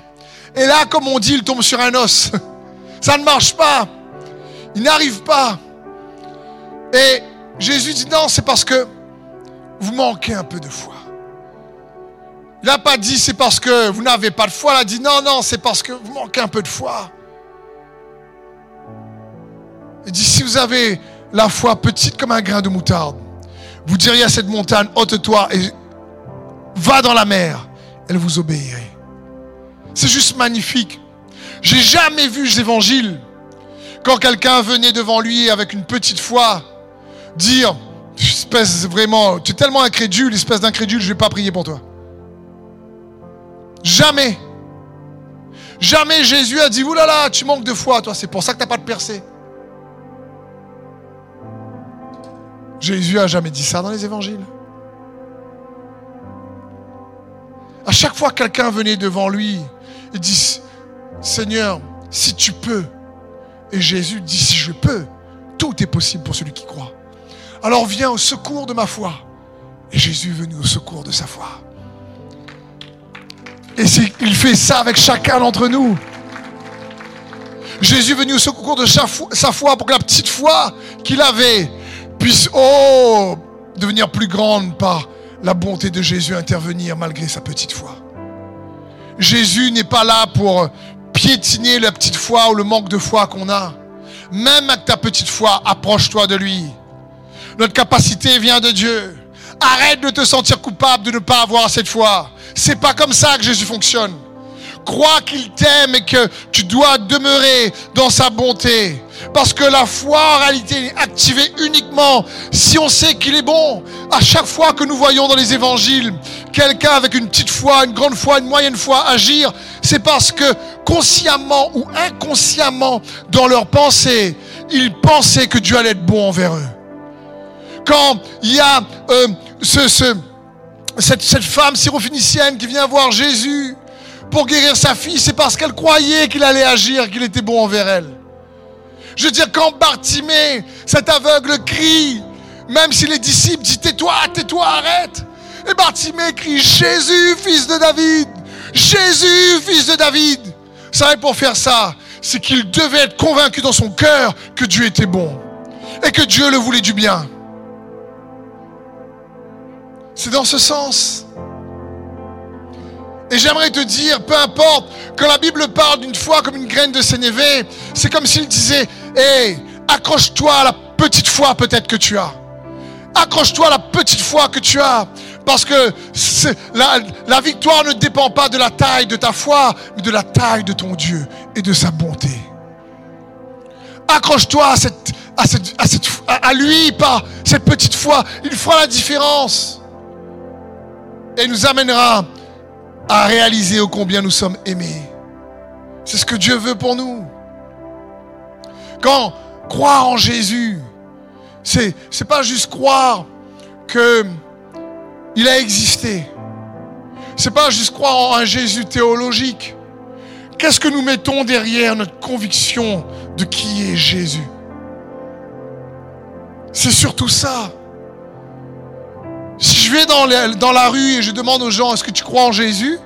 Et là, comme on dit, ils tombent sur un os. Ça ne marche pas. Ils n'arrivent pas. Et Jésus dit non, c'est parce que vous manquez un peu de foi. Il n'a pas dit c'est parce que vous n'avez pas de foi. Il a dit non, non, c'est parce que vous manquez un peu de foi. Il dit si vous avez la foi petite comme un grain de moutarde, vous diriez à cette montagne, ôte-toi et va dans la mer. Elle vous obéirait. C'est juste magnifique. J'ai jamais vu l'évangile quand quelqu'un venait devant lui avec une petite foi dire, espèce vraiment, tu es tellement incrédule, espèce d'incrédule, je vais pas prier pour toi. Jamais. Jamais Jésus a dit, oulala, tu manques de foi, c'est pour ça que tu n'as pas de percée. Jésus a jamais dit ça dans les évangiles. À chaque fois que quelqu'un venait devant lui, il dit, Seigneur, si tu peux. Et Jésus dit, si je peux, tout est possible pour celui qui croit. Alors viens au secours de ma foi. Et Jésus est venu au secours de sa foi. Et il fait ça avec chacun d'entre nous. Jésus est venu au secours de sa foi pour que la petite foi qu'il avait puisse, oh, devenir plus grande par la bonté de Jésus intervenir malgré sa petite foi. Jésus n'est pas là pour piétiner la petite foi ou le manque de foi qu'on a. Même avec ta petite foi, approche-toi de lui. Notre capacité vient de Dieu. Arrête de te sentir coupable de ne pas avoir cette foi. C'est pas comme ça que Jésus fonctionne. Crois qu'il t'aime et que tu dois demeurer dans sa bonté. Parce que la foi, en réalité, est activée uniquement si on sait qu'il est bon. À chaque fois que nous voyons dans les évangiles quelqu'un avec une petite foi, une grande foi, une moyenne foi agir, c'est parce que consciemment ou inconsciemment, dans leur pensée, ils pensaient que Dieu allait être bon envers eux. Quand il y a euh, ce, cette, cette femme syrophénicienne qui vient voir Jésus pour guérir sa fille, c'est parce qu'elle croyait qu'il allait agir, qu'il était bon envers elle. Je veux dire, quand Bartimée, cet aveugle, crie, même si les disciples disent tais-toi, tais-toi, arrête. Et Bartimée crie Jésus, fils de David, Jésus, fils de David. Ça savez, pour faire ça, c'est qu'il devait être convaincu dans son cœur que Dieu était bon et que Dieu le voulait du bien. C'est dans ce sens. Et j'aimerais te dire, peu importe, quand la Bible parle d'une foi comme une graine de sénévé, c'est comme s'il disait, hé, accroche-toi à la petite foi peut-être que tu as. Accroche-toi à la petite foi que tu as. Parce que la, la victoire ne dépend pas de la taille de ta foi, mais de la taille de ton Dieu et de sa bonté. Accroche-toi à, cette, à, cette, à, cette, à lui par cette petite foi. Il fera la différence. Et nous amènera à réaliser au combien nous sommes aimés. C'est ce que Dieu veut pour nous. Quand croire en Jésus, c'est c'est pas juste croire que il a existé. C'est pas juste croire en un Jésus théologique. Qu'est-ce que nous mettons derrière notre conviction de qui est Jésus? C'est surtout ça. Si je vais dans la, dans la rue et je demande aux gens, est-ce que tu crois en Jésus?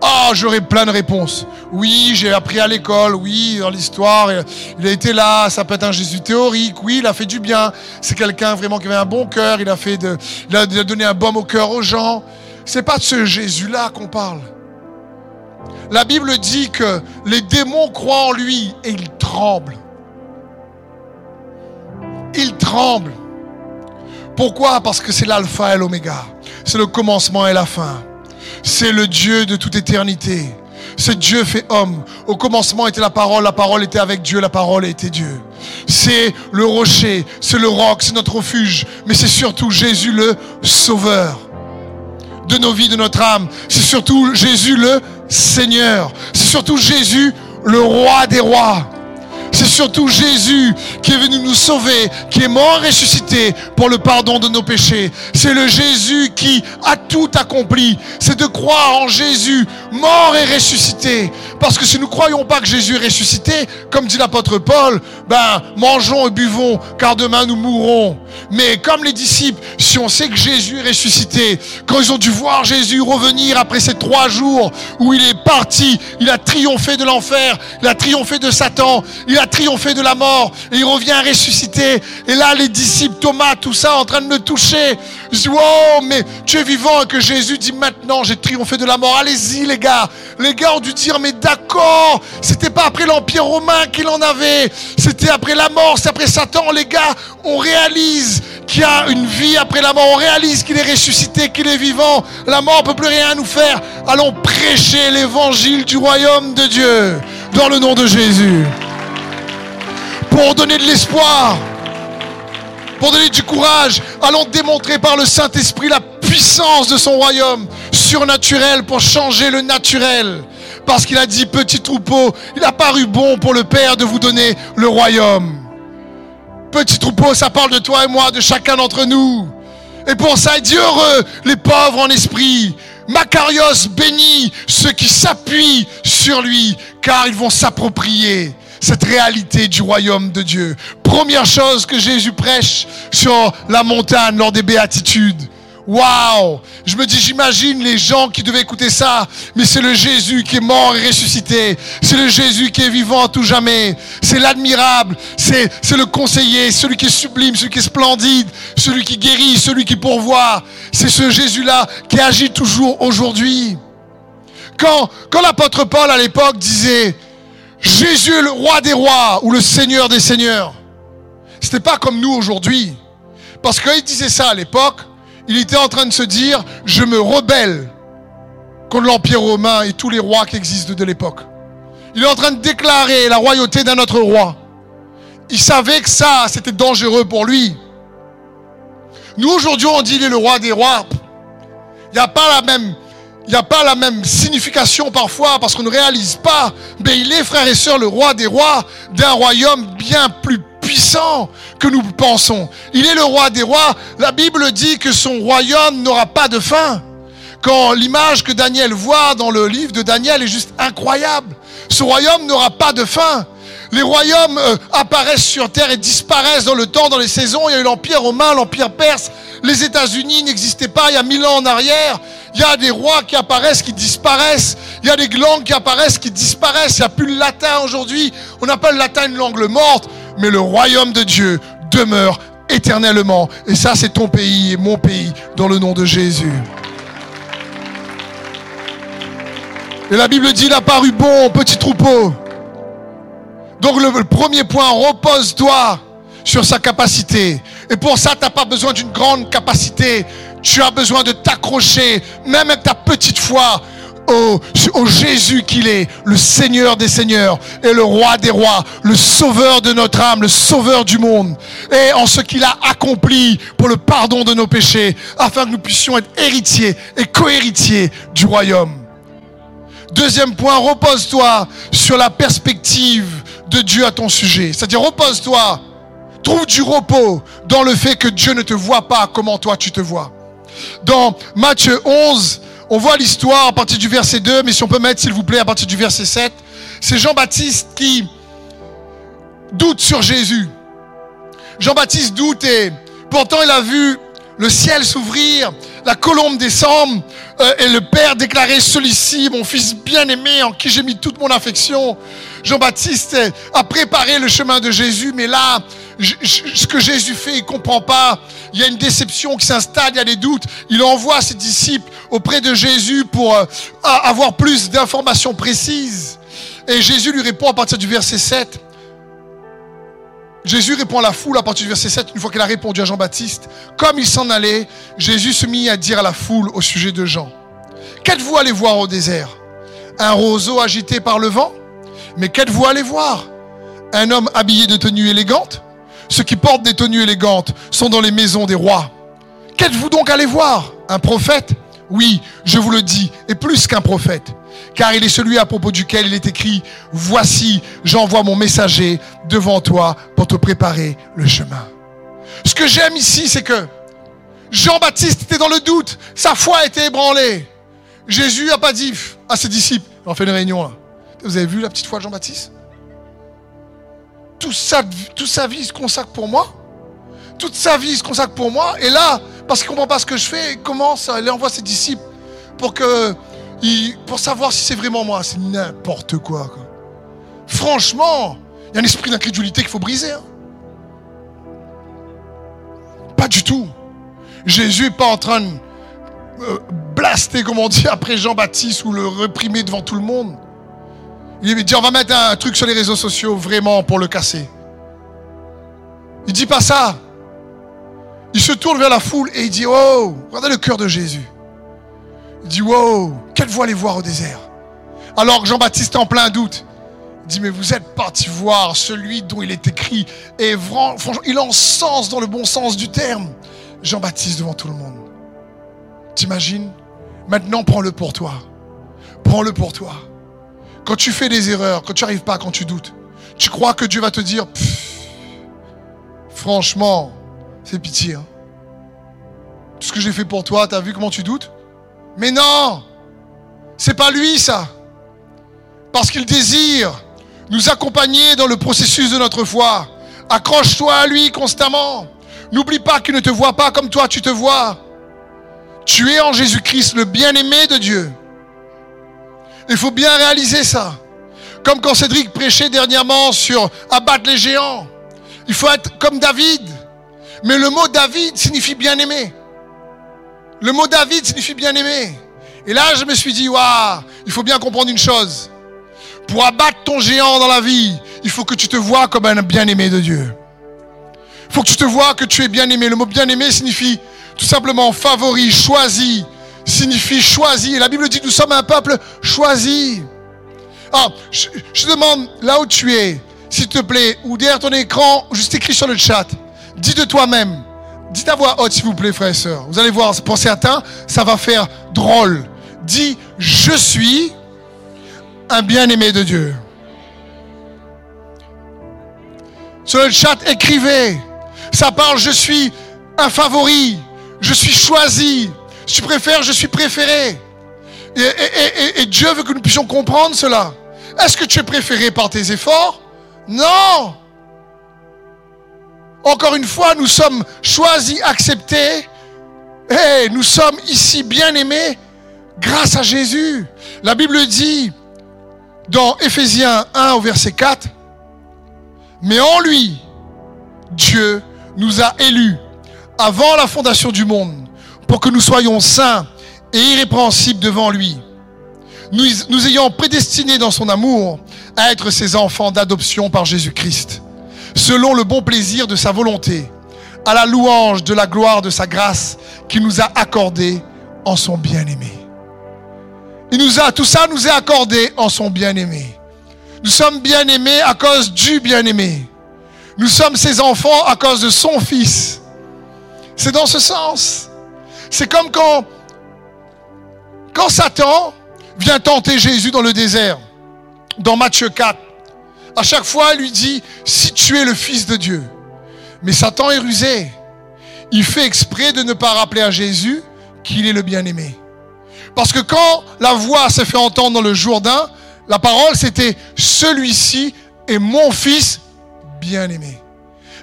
Ah, j'aurai plein de réponses. Oui, j'ai appris à l'école, oui, dans l'histoire, il a été là, ça peut être un Jésus théorique, oui, il a fait du bien, c'est quelqu'un vraiment qui avait un bon cœur, il a, fait de, il a donné un baume au cœur aux gens. C'est pas de ce Jésus-là qu'on parle. La Bible dit que les démons croient en lui et ils tremblent. Ils tremblent. Pourquoi? Parce que c'est l'alpha et l'oméga. C'est le commencement et la fin. C'est le Dieu de toute éternité. C'est Dieu fait homme. Au commencement était la parole, la parole était avec Dieu, la parole était Dieu. C'est le rocher, c'est le roc, c'est notre refuge, mais c'est surtout Jésus le sauveur de nos vies, de notre âme. C'est surtout Jésus le Seigneur. C'est surtout Jésus le roi des rois. Surtout Jésus qui est venu nous sauver, qui est mort et ressuscité pour le pardon de nos péchés. C'est le Jésus qui a tout accompli. C'est de croire en Jésus, mort et ressuscité. Parce que si nous ne croyons pas que Jésus est ressuscité, comme dit l'apôtre Paul, ben, mangeons et buvons, car demain nous mourrons. Mais comme les disciples, si on sait que Jésus est ressuscité, quand ils ont dû voir Jésus revenir après ces trois jours où il est parti, il a triomphé de l'enfer, il a triomphé de Satan, il a triomphé de la mort, et il revient ressuscité. Et là, les disciples, Thomas, tout ça, en train de me toucher. Dis, oh, mais tu es vivant, et que Jésus dit maintenant, j'ai triomphé de la mort. Allez-y, les gars. Les gars ont dû dire, mais d'accord, c'était pas après l'Empire romain qu'il en avait, c'était après la mort, c'est après Satan. Les gars, on réalise qu'il y a une vie après la mort. On réalise qu'il est ressuscité, qu'il est vivant. La mort ne peut plus rien nous faire. Allons prêcher l'évangile du royaume de Dieu dans le nom de Jésus. Pour donner de l'espoir, pour donner du courage, allons démontrer par le Saint-Esprit la puissance de son royaume surnaturel pour changer le naturel. Parce qu'il a dit, petit troupeau, il a paru bon pour le Père de vous donner le royaume. Petit troupeau, ça parle de toi et moi, de chacun d'entre nous. Et pour ça, dit heureux les pauvres en esprit. Macarios bénit ceux qui s'appuient sur lui, car ils vont s'approprier cette réalité du royaume de Dieu. Première chose que Jésus prêche sur la montagne lors des béatitudes. Waouh Je me dis, j'imagine les gens qui devaient écouter ça, mais c'est le Jésus qui est mort et ressuscité. C'est le Jésus qui est vivant à tout jamais. C'est l'admirable, c'est, c'est le conseiller, celui qui est sublime, celui qui est splendide, celui qui guérit, celui qui pourvoit. C'est ce Jésus-là qui agit toujours aujourd'hui. Quand, quand l'apôtre Paul à l'époque disait, Jésus le roi des rois ou le Seigneur des seigneurs, c'était pas comme nous aujourd'hui. Parce qu'il disait ça à l'époque, il était en train de se dire, je me rebelle contre l'Empire romain et tous les rois qui existent de l'époque. Il est en train de déclarer la royauté d'un autre roi. Il savait que ça, c'était dangereux pour lui. Nous, aujourd'hui, on dit il est le roi des rois. Il n'y a pas la même, il n'y a pas la même signification parfois parce qu'on ne réalise pas. Mais il est, frères et sœurs, le roi des rois d'un royaume bien plus puissant que nous pensons. Il est le roi des rois. La Bible dit que son royaume n'aura pas de fin. Quand l'image que Daniel voit dans le livre de Daniel est juste incroyable. Ce royaume n'aura pas de fin. Les royaumes euh, apparaissent sur terre et disparaissent dans le temps, dans les saisons. Il y a eu l'Empire romain, l'Empire perse. Les États-Unis n'existaient pas il y a mille ans en arrière. Il y a des rois qui apparaissent, qui disparaissent. Il y a des langues qui apparaissent, qui disparaissent. Il n'y a plus le latin aujourd'hui. On appelle le latin une langue morte mais le royaume de Dieu demeure éternellement. Et ça, c'est ton pays et mon pays dans le nom de Jésus. Et la Bible dit, il a paru bon, petit troupeau. Donc le, premier point, repose-toi sur sa capacité. Et pour ça, tu n'as pas besoin d'une grande capacité. Tu as besoin de t'accrocher, même avec ta petite foi, au, Jésus qu'il est, le Seigneur des Seigneurs et le Roi des Rois, le Sauveur de notre âme, le Sauveur du monde, et en ce qu'il a accompli pour le pardon de nos péchés, afin que nous puissions être héritiers et cohéritiers du royaume. Deuxième point, repose-toi sur la perspective de Dieu à ton sujet. C'est-à-dire, repose-toi, trouve du repos dans le fait que Dieu ne te voit pas comment toi tu te vois. Dans Matthieu 11, on voit l'histoire à partir du verset 2, mais si on peut mettre, s'il vous plaît, à partir du verset 7. C'est Jean-Baptiste qui doute sur Jésus. Jean-Baptiste doute et pourtant il a vu le ciel s'ouvrir, la colombe descendre euh, et le Père déclarer celui-ci, mon fils bien-aimé en qui j'ai mis toute mon affection. Jean-Baptiste a préparé le chemin de Jésus, mais là, ce que Jésus fait, il ne comprend pas. Il y a une déception qui s'installe, il y a des doutes. Il envoie ses disciples auprès de Jésus pour euh, avoir plus d'informations précises. Et Jésus lui répond à partir du verset 7. Jésus répond à la foule à partir du verset 7, une fois qu'il a répondu à Jean-Baptiste. Comme il s'en allait, Jésus se mit à dire à la foule au sujet de Jean. Qu'êtes-vous allé voir au désert? Un roseau agité par le vent? Mais qu'êtes-vous allé voir? Un homme habillé de tenues élégantes? Ceux qui portent des tenues élégantes sont dans les maisons des rois. Qu'êtes-vous donc allé voir? Un prophète? Oui, je vous le dis, et plus qu'un prophète. Car il est celui à propos duquel il est écrit, Voici, j'envoie mon messager devant toi pour te préparer le chemin. Ce que j'aime ici, c'est que Jean-Baptiste était dans le doute, sa foi était ébranlée. Jésus n'a pas dit à ses disciples, on fait une réunion là. Vous avez vu la petite foi de Jean-Baptiste? Toute sa, toute sa vie se consacre pour moi. Toute sa vie se consacre pour moi. Et là, parce qu'il ne comprend pas ce que je fais, il commence, il envoie ses disciples pour, que, pour savoir si c'est vraiment moi. C'est n'importe quoi, Franchement, il y a un esprit d'incrédulité qu'il faut briser. Hein. Pas du tout. Jésus n'est pas en train de euh, blaster, comme on dit, après Jean-Baptiste ou le réprimer devant tout le monde. Il dit, on va mettre un truc sur les réseaux sociaux vraiment pour le casser. Il dit pas ça. Il se tourne vers la foule et il dit, oh, regardez le cœur de Jésus. Il dit, wow, quelle voix aller voir au désert Alors Jean-Baptiste en plein doute. Dit, mais vous êtes parti voir celui dont il est écrit. Et franchement, il encense dans le bon sens du terme. Jean-Baptiste devant tout le monde. T'imagines? Maintenant, prends-le pour toi. Prends-le pour toi. Quand tu fais des erreurs, quand tu n'arrives pas, quand tu doutes, tu crois que Dieu va te dire, franchement, c'est pitié. Hein. Tout ce que j'ai fait pour toi, tu as vu comment tu doutes? Mais non C'est pas lui ça. Parce qu'il désire nous accompagner dans le processus de notre foi. Accroche-toi à lui constamment. N'oublie pas qu'il ne te voit pas comme toi tu te vois. Tu es en Jésus-Christ le bien-aimé de Dieu. Il faut bien réaliser ça. Comme quand Cédric prêchait dernièrement sur abattre les géants. Il faut être comme David. Mais le mot David signifie bien-aimé. Le mot David signifie bien-aimé. Et là, je me suis dit, waouh, il faut bien comprendre une chose. Pour abattre ton géant dans la vie, il faut que tu te vois comme un bien-aimé de Dieu. Il faut que tu te vois que tu es bien-aimé. Le mot bien-aimé signifie tout simplement favori, choisi, signifie choisi. La Bible dit, nous sommes un peuple choisi. Ah, je, demande là où tu es, s'il te plaît, ou derrière ton écran, juste écrit sur le chat, dis de toi-même, dis ta voix haute s'il vous plaît, frères et sœurs. Vous allez voir, pour certains, ça va faire drôle. Dis, je suis un bien-aimé de Dieu. Sur le chat, écrivez. Ça parle, je suis un favori. Je suis choisi. Tu préfères, je suis préféré. Et, et, Dieu veut que nous puissions comprendre cela. Est-ce que tu es préféré par tes efforts? Non. Encore une fois, nous sommes choisis, acceptés. Et nous sommes ici bien aimés grâce à Jésus. La Bible dit dans Ephésiens 1 au verset 4, mais en lui, Dieu nous a élus avant la fondation du monde pour que nous soyons saints et irrépréhensibles devant lui. Nous, nous ayons prédestinés dans son amour à être ses enfants d'adoption par Jésus-Christ, selon le bon plaisir de sa volonté, à la louange de la gloire de sa grâce qu'il nous a accordée en son bien-aimé. Il nous a, tout ça nous est accordé en son bien-aimé. Nous sommes bien-aimés à cause du bien-aimé. Nous sommes ses enfants à cause de son fils. C'est dans ce sens. C'est comme quand, Satan vient tenter Jésus dans le désert, dans Matthieu 4. À chaque fois, il lui dit, si tu es le fils de Dieu. Mais Satan est rusé. Il fait exprès de ne pas rappeler à Jésus qu'il est le bien-aimé. Parce que quand la voix s'est fait entendre dans le Jourdain, la parole c'était celui-ci est mon fils bien-aimé.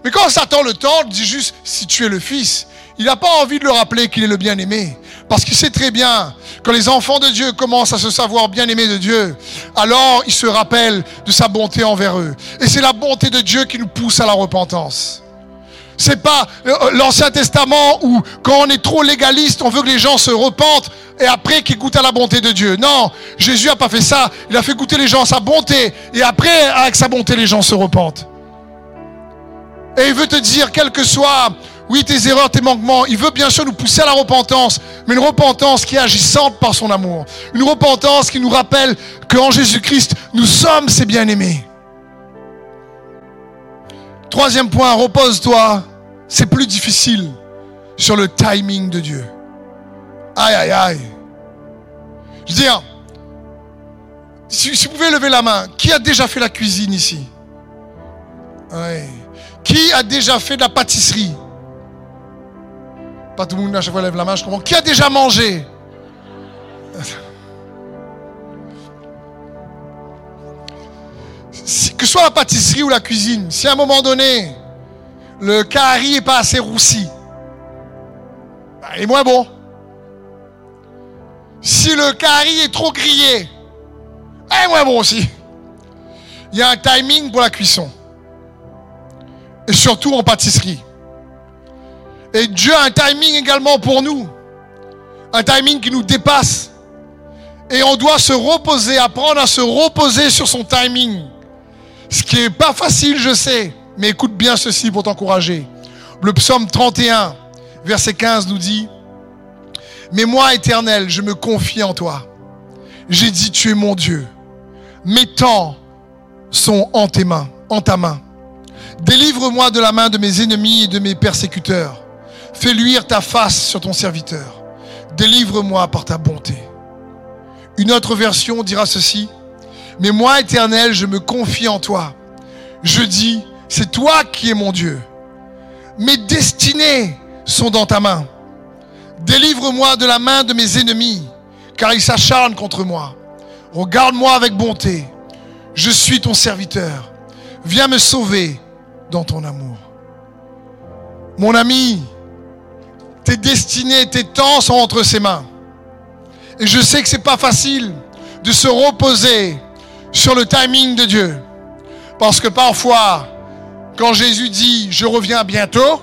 Mais quand Satan le tente, dit juste si tu es le fils, il n'a pas envie de le rappeler qu'il est le bien-aimé. Parce qu'il sait très bien que les enfants de Dieu commencent à se savoir bien-aimés de Dieu. Alors il se rappelle de sa bonté envers eux. Et c'est la bonté de Dieu qui nous pousse à la repentance. C'est pas euh, l'Ancien Testament où quand on est trop légaliste, on veut que les gens se repentent et après qu'ils goûtent à la bonté de Dieu. Non, Jésus a pas fait ça. Il a fait goûter les gens à sa bonté et après, avec sa bonté, les gens se repentent. Et il veut te dire, quel que soit, oui, tes erreurs, tes manquements, il veut bien sûr nous pousser à la repentance, mais une repentance qui est agissante par son amour. Une repentance qui nous rappelle qu'en Jésus-Christ, nous sommes ses bien-aimés. Troisième point, repose-toi. C'est plus difficile sur le timing de Dieu. Aïe, aïe, aïe. Je veux dire, si, vous pouvez lever la main, qui a déjà fait la cuisine ici? Qui a déjà fait de la pâtisserie? Pas tout le monde à chaque fois lève la main, je comprends. Qui a déjà mangé? Que ce soit la pâtisserie ou la cuisine, si à un moment donné, le carré n'est pas assez roussi, bah, il est moins bon. Si le carré est trop grillé, il est moins bon aussi. Il y a un timing pour la cuisson. Et surtout en pâtisserie. Et Dieu a un timing également pour nous. Un timing qui nous dépasse. Et on doit se reposer, apprendre à se reposer sur son timing. Ce qui n'est pas facile, je sais, mais écoute bien ceci pour t'encourager. Le psaume 31, verset 15 nous dit, Mais moi, éternel, je me confie en toi. J'ai dit, tu es mon Dieu. Mes temps sont en tes mains, en ta main. Délivre-moi de la main de mes ennemis et de mes persécuteurs. Fais luire ta face sur ton serviteur. Délivre-moi par ta bonté. Une autre version dira ceci. Mais moi, éternel, je me confie en toi. Je dis, c'est toi qui es mon Dieu. Mes destinées sont dans ta main. Délivre-moi de la main de mes ennemis, car ils s'acharnent contre moi. Regarde-moi avec bonté. Je suis ton serviteur. Viens me sauver dans ton amour. Mon ami, tes destinées, tes temps sont entre ses mains. Et je sais que c'est pas facile de se reposer sur le timing de Dieu. Parce que parfois, quand Jésus dit je reviens bientôt,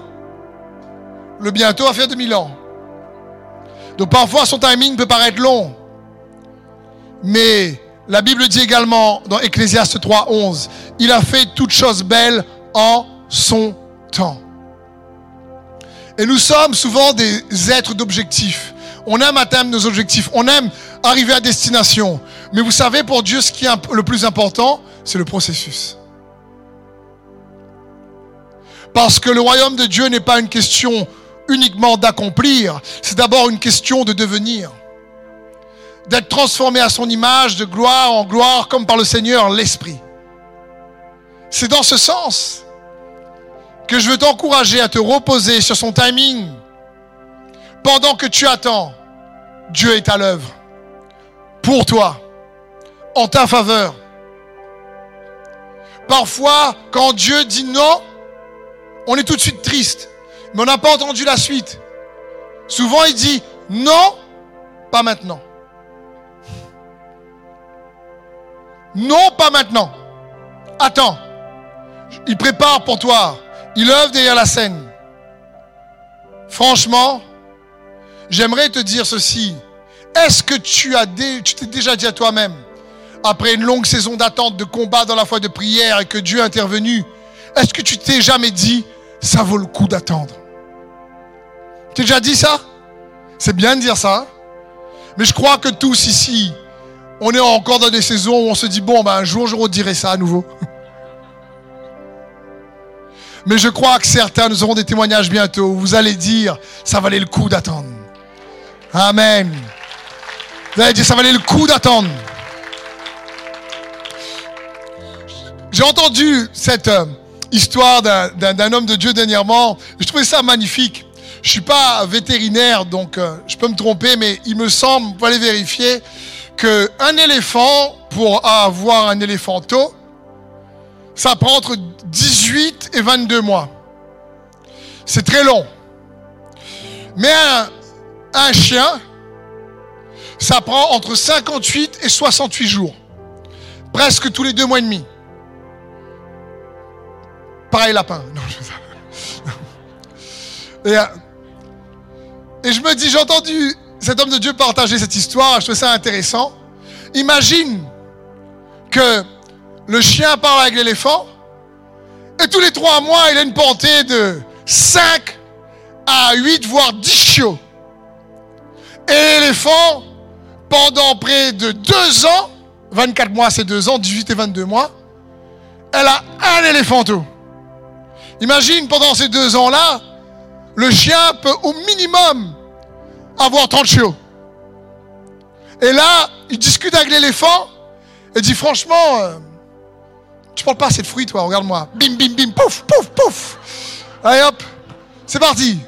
le bientôt a fait 2000 ans. Donc parfois son timing peut paraître long. Mais la Bible dit également dans Ecclésiaste 3, 11, il a fait toutes choses belles en son temps. Et nous sommes souvent des êtres d'objectifs. On aime atteindre nos objectifs. On aime arriver à destination. Mais vous savez, pour Dieu, ce qui est le plus important, c'est le processus. Parce que le royaume de Dieu n'est pas une question uniquement d'accomplir, c'est d'abord une question de devenir. D'être transformé à son image, de gloire en gloire, comme par le Seigneur, l'Esprit. C'est dans ce sens que je veux t'encourager à te reposer sur son timing. Pendant que tu attends, Dieu est à l'œuvre. Pour toi, en ta faveur. Parfois, quand Dieu dit non, on est tout de suite triste. Mais on n'a pas entendu la suite. Souvent, il dit non, pas maintenant. Non, pas maintenant. Attends. Il prépare pour toi. Il œuvre derrière la scène. Franchement, j'aimerais te dire ceci. Est-ce que tu as tu t'es déjà dit à toi-même, après une longue saison d'attente, de combat dans la foi de prière et que Dieu est intervenu, est-ce que tu t'es jamais dit, ça vaut le coup d'attendre? Tu t'es déjà dit ça? C'est bien de dire ça. Hein? Mais je crois que tous ici, on est encore dans des saisons où on se dit, bon, ben, un jour, je redirai ça à nouveau. (laughs) Mais je crois que certains, nous aurons des témoignages bientôt vous allez dire, ça valait le coup d'attendre. Amen. Vous allez dire, ça valait le coup d'attendre. J'ai entendu cette euh, histoire d'un homme de Dieu dernièrement. Je trouvais ça magnifique. Je suis pas vétérinaire, donc euh, je peux me tromper, mais il me semble, vous allez vérifier, qu'un éléphant, pour avoir un éléphanto, ça prend entre 18 et 22 mois. C'est très long. Mais un, chien, ça prend entre 58 et 68 jours. Presque tous les deux mois et demi. Pareil lapin. (laughs) et, euh, et je me dis, j'ai entendu cet homme de Dieu partager cette histoire, je trouve ça intéressant. Imagine que le chien parle avec l'éléphant, et tous les trois mois, il a une portée de 5 à 8, voire 10 chiots. Et l'éléphant, pendant près de 2 ans, 24 mois c'est 2 ans, 18 et 22 mois, elle a un éléphanto. Imagine, pendant ces deux ans-là, le chien peut au minimum avoir 30 chiots. Et là, il discute avec l'éléphant et dit franchement, euh, tu parles pas assez de fruits, toi, regarde-moi. Bim, bim, bim, pouf, pouf, pouf. Allez hop, c'est parti.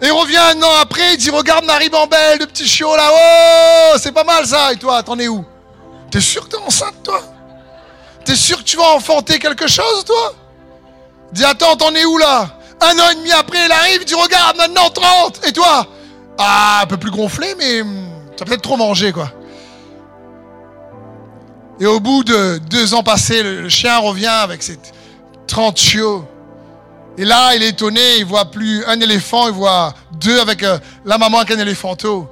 Et il revient un an après, il dit Regarde ma ribambelle de petits chiots là, oh, c'est pas mal ça. Et toi, t'en es où? T'es sûr que t'es enceinte, toi? T'es sûr que tu vas enfanter quelque chose, toi? Dis Attends, t'en es où là? Un an et demi après, il arrive, il dit Regarde maintenant 30. Et toi? Ah, un peu plus gonflé, mais hum, tu as peut-être trop mangé, quoi. Et au bout de deux ans passés, le chien revient avec ses 30 chiots. Et là, il est étonné, il voit plus un éléphant, il voit deux avec euh, la maman avec un éléphanto.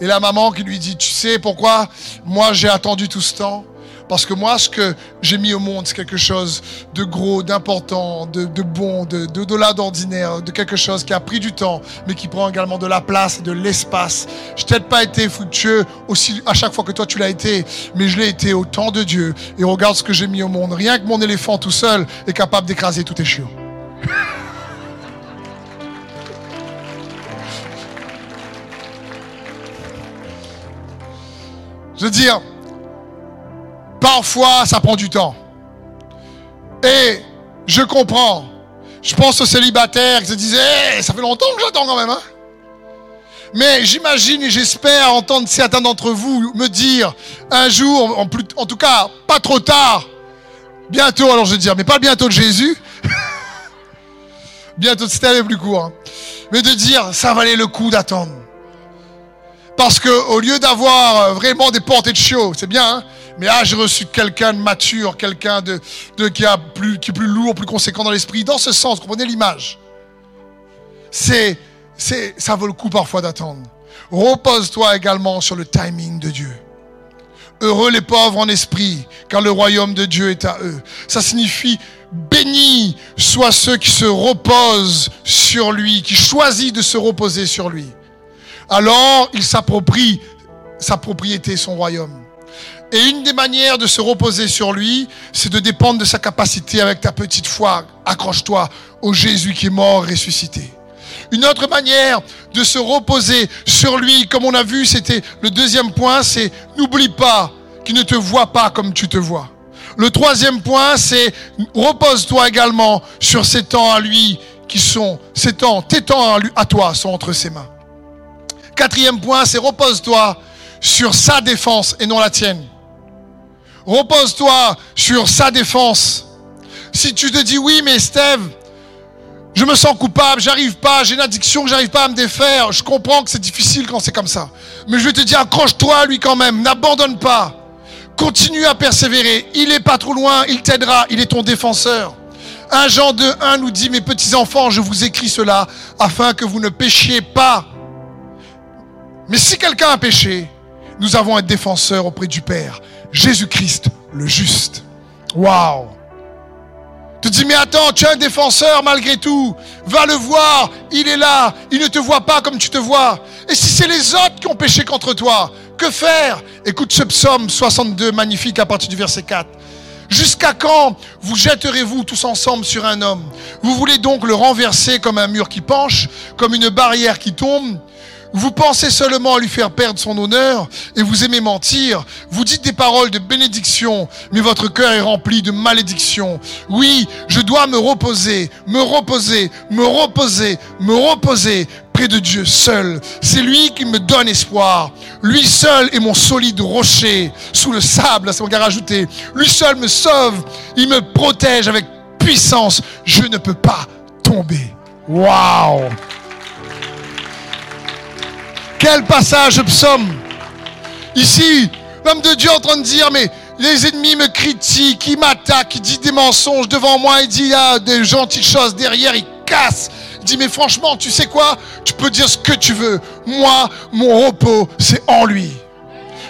Et la maman qui lui dit, tu sais pourquoi? Moi j'ai attendu tout ce temps parce que moi, ce que j'ai mis au monde, c'est quelque chose de gros, d'important, de, bon, de, de, de d'ordinaire, de quelque chose qui a pris du temps, mais qui prend également de la place et de l'espace. Je n'ai peut-être pas été fructueux aussi à chaque fois que toi tu l'as été, mais je l'ai été au temps de Dieu. Et regarde ce que j'ai mis au monde. Rien que mon éléphant tout seul est capable d'écraser tous tes chiots. (laughs) Je veux dire, Parfois, ça prend du temps. Et je comprends. Je pense aux célibataires qui se disaient, ça fait longtemps que j'attends quand même. Hein. Mais j'imagine et j'espère entendre certains d'entre vous me dire un jour, en, tout cas pas trop tard, bientôt alors je veux dire, mais pas bientôt de Jésus, (laughs) Bientôt, c'était aller plus court. Hein. Mais de dire, ça valait le coup d'attendre. Parce que au lieu d'avoir euh, vraiment des portées de chaud, c'est bien, hein, mais là j'ai reçu quelqu'un de mature, quelqu'un de, qui, a plus, qui est plus lourd, plus conséquent dans l'esprit. Dans ce sens, comprenez l'image. C'est, c'est, ça vaut le coup parfois d'attendre. Repose-toi également sur le timing de Dieu. Heureux les pauvres en esprit, car le royaume de Dieu est à eux. Ça signifie bénis soient ceux qui se reposent sur lui, qui choisissent de se reposer sur lui. Alors il s'approprie sa propriété, son royaume. Et une des manières de se reposer sur lui, c'est de dépendre de sa capacité avec ta petite foi. Accroche-toi au Jésus qui est mort, ressuscité. Une autre manière de se reposer sur lui, comme on a vu, c'était le deuxième point, c'est n'oublie pas qu'il ne te voit pas comme tu te vois. Le troisième point, c'est repose-toi également sur ces temps à lui qui sont, ces temps, tes temps à, lui, à toi sont entre ses mains. Quatrième point, c'est repose-toi sur sa défense et non la tienne. Repose-toi sur sa défense. Si tu te dis oui, mais Steve, je me sens coupable, j'arrive pas, j'ai une addiction, j'arrive pas à me défaire. Je comprends que c'est difficile quand c'est comme ça. Mais je vais te dire, accroche-toi à lui quand même, n'abandonne pas. Continue à persévérer. Il est pas trop loin, il t'aidera, il est ton défenseur. Un Jean 2, 1 nous dit, mes petits enfants, je vous écris cela afin que vous ne péchiez pas. Mais si quelqu'un a péché, nous avons un défenseur auprès du Père, Jésus-Christ, le juste. Waouh! Tu te dis, mais attends, tu es un défenseur malgré tout. Va le voir, il est là, il ne te voit pas comme tu te vois. Et si c'est les autres qui ont péché contre toi, que faire? Écoute ce psaume 62, magnifique à partir du verset 4. Jusqu'à quand vous jetterez-vous tous ensemble sur un homme? Vous voulez donc le renverser comme un mur qui penche, comme une barrière qui tombe? Vous pensez seulement à lui faire perdre son honneur et vous aimez mentir. Vous dites des paroles de bénédiction, mais votre cœur est rempli de malédiction. Oui, je dois me reposer, me reposer, me reposer, me reposer près de Dieu seul. C'est lui qui me donne espoir. Lui seul est mon solide rocher sous le sable, c'est mon gars rajouté. Lui seul me sauve. Il me protège avec puissance. Je ne peux pas tomber. Waouh! Quel passage psaume Ici, l'homme de Dieu en train de dire, mais les ennemis me critiquent, ils m'attaquent, ils disent des mensonges devant moi, il dit il y a des gentilles choses derrière, il casse. Il dit, mais franchement, tu sais quoi? Tu peux dire ce que tu veux. Moi, mon repos, c'est en lui.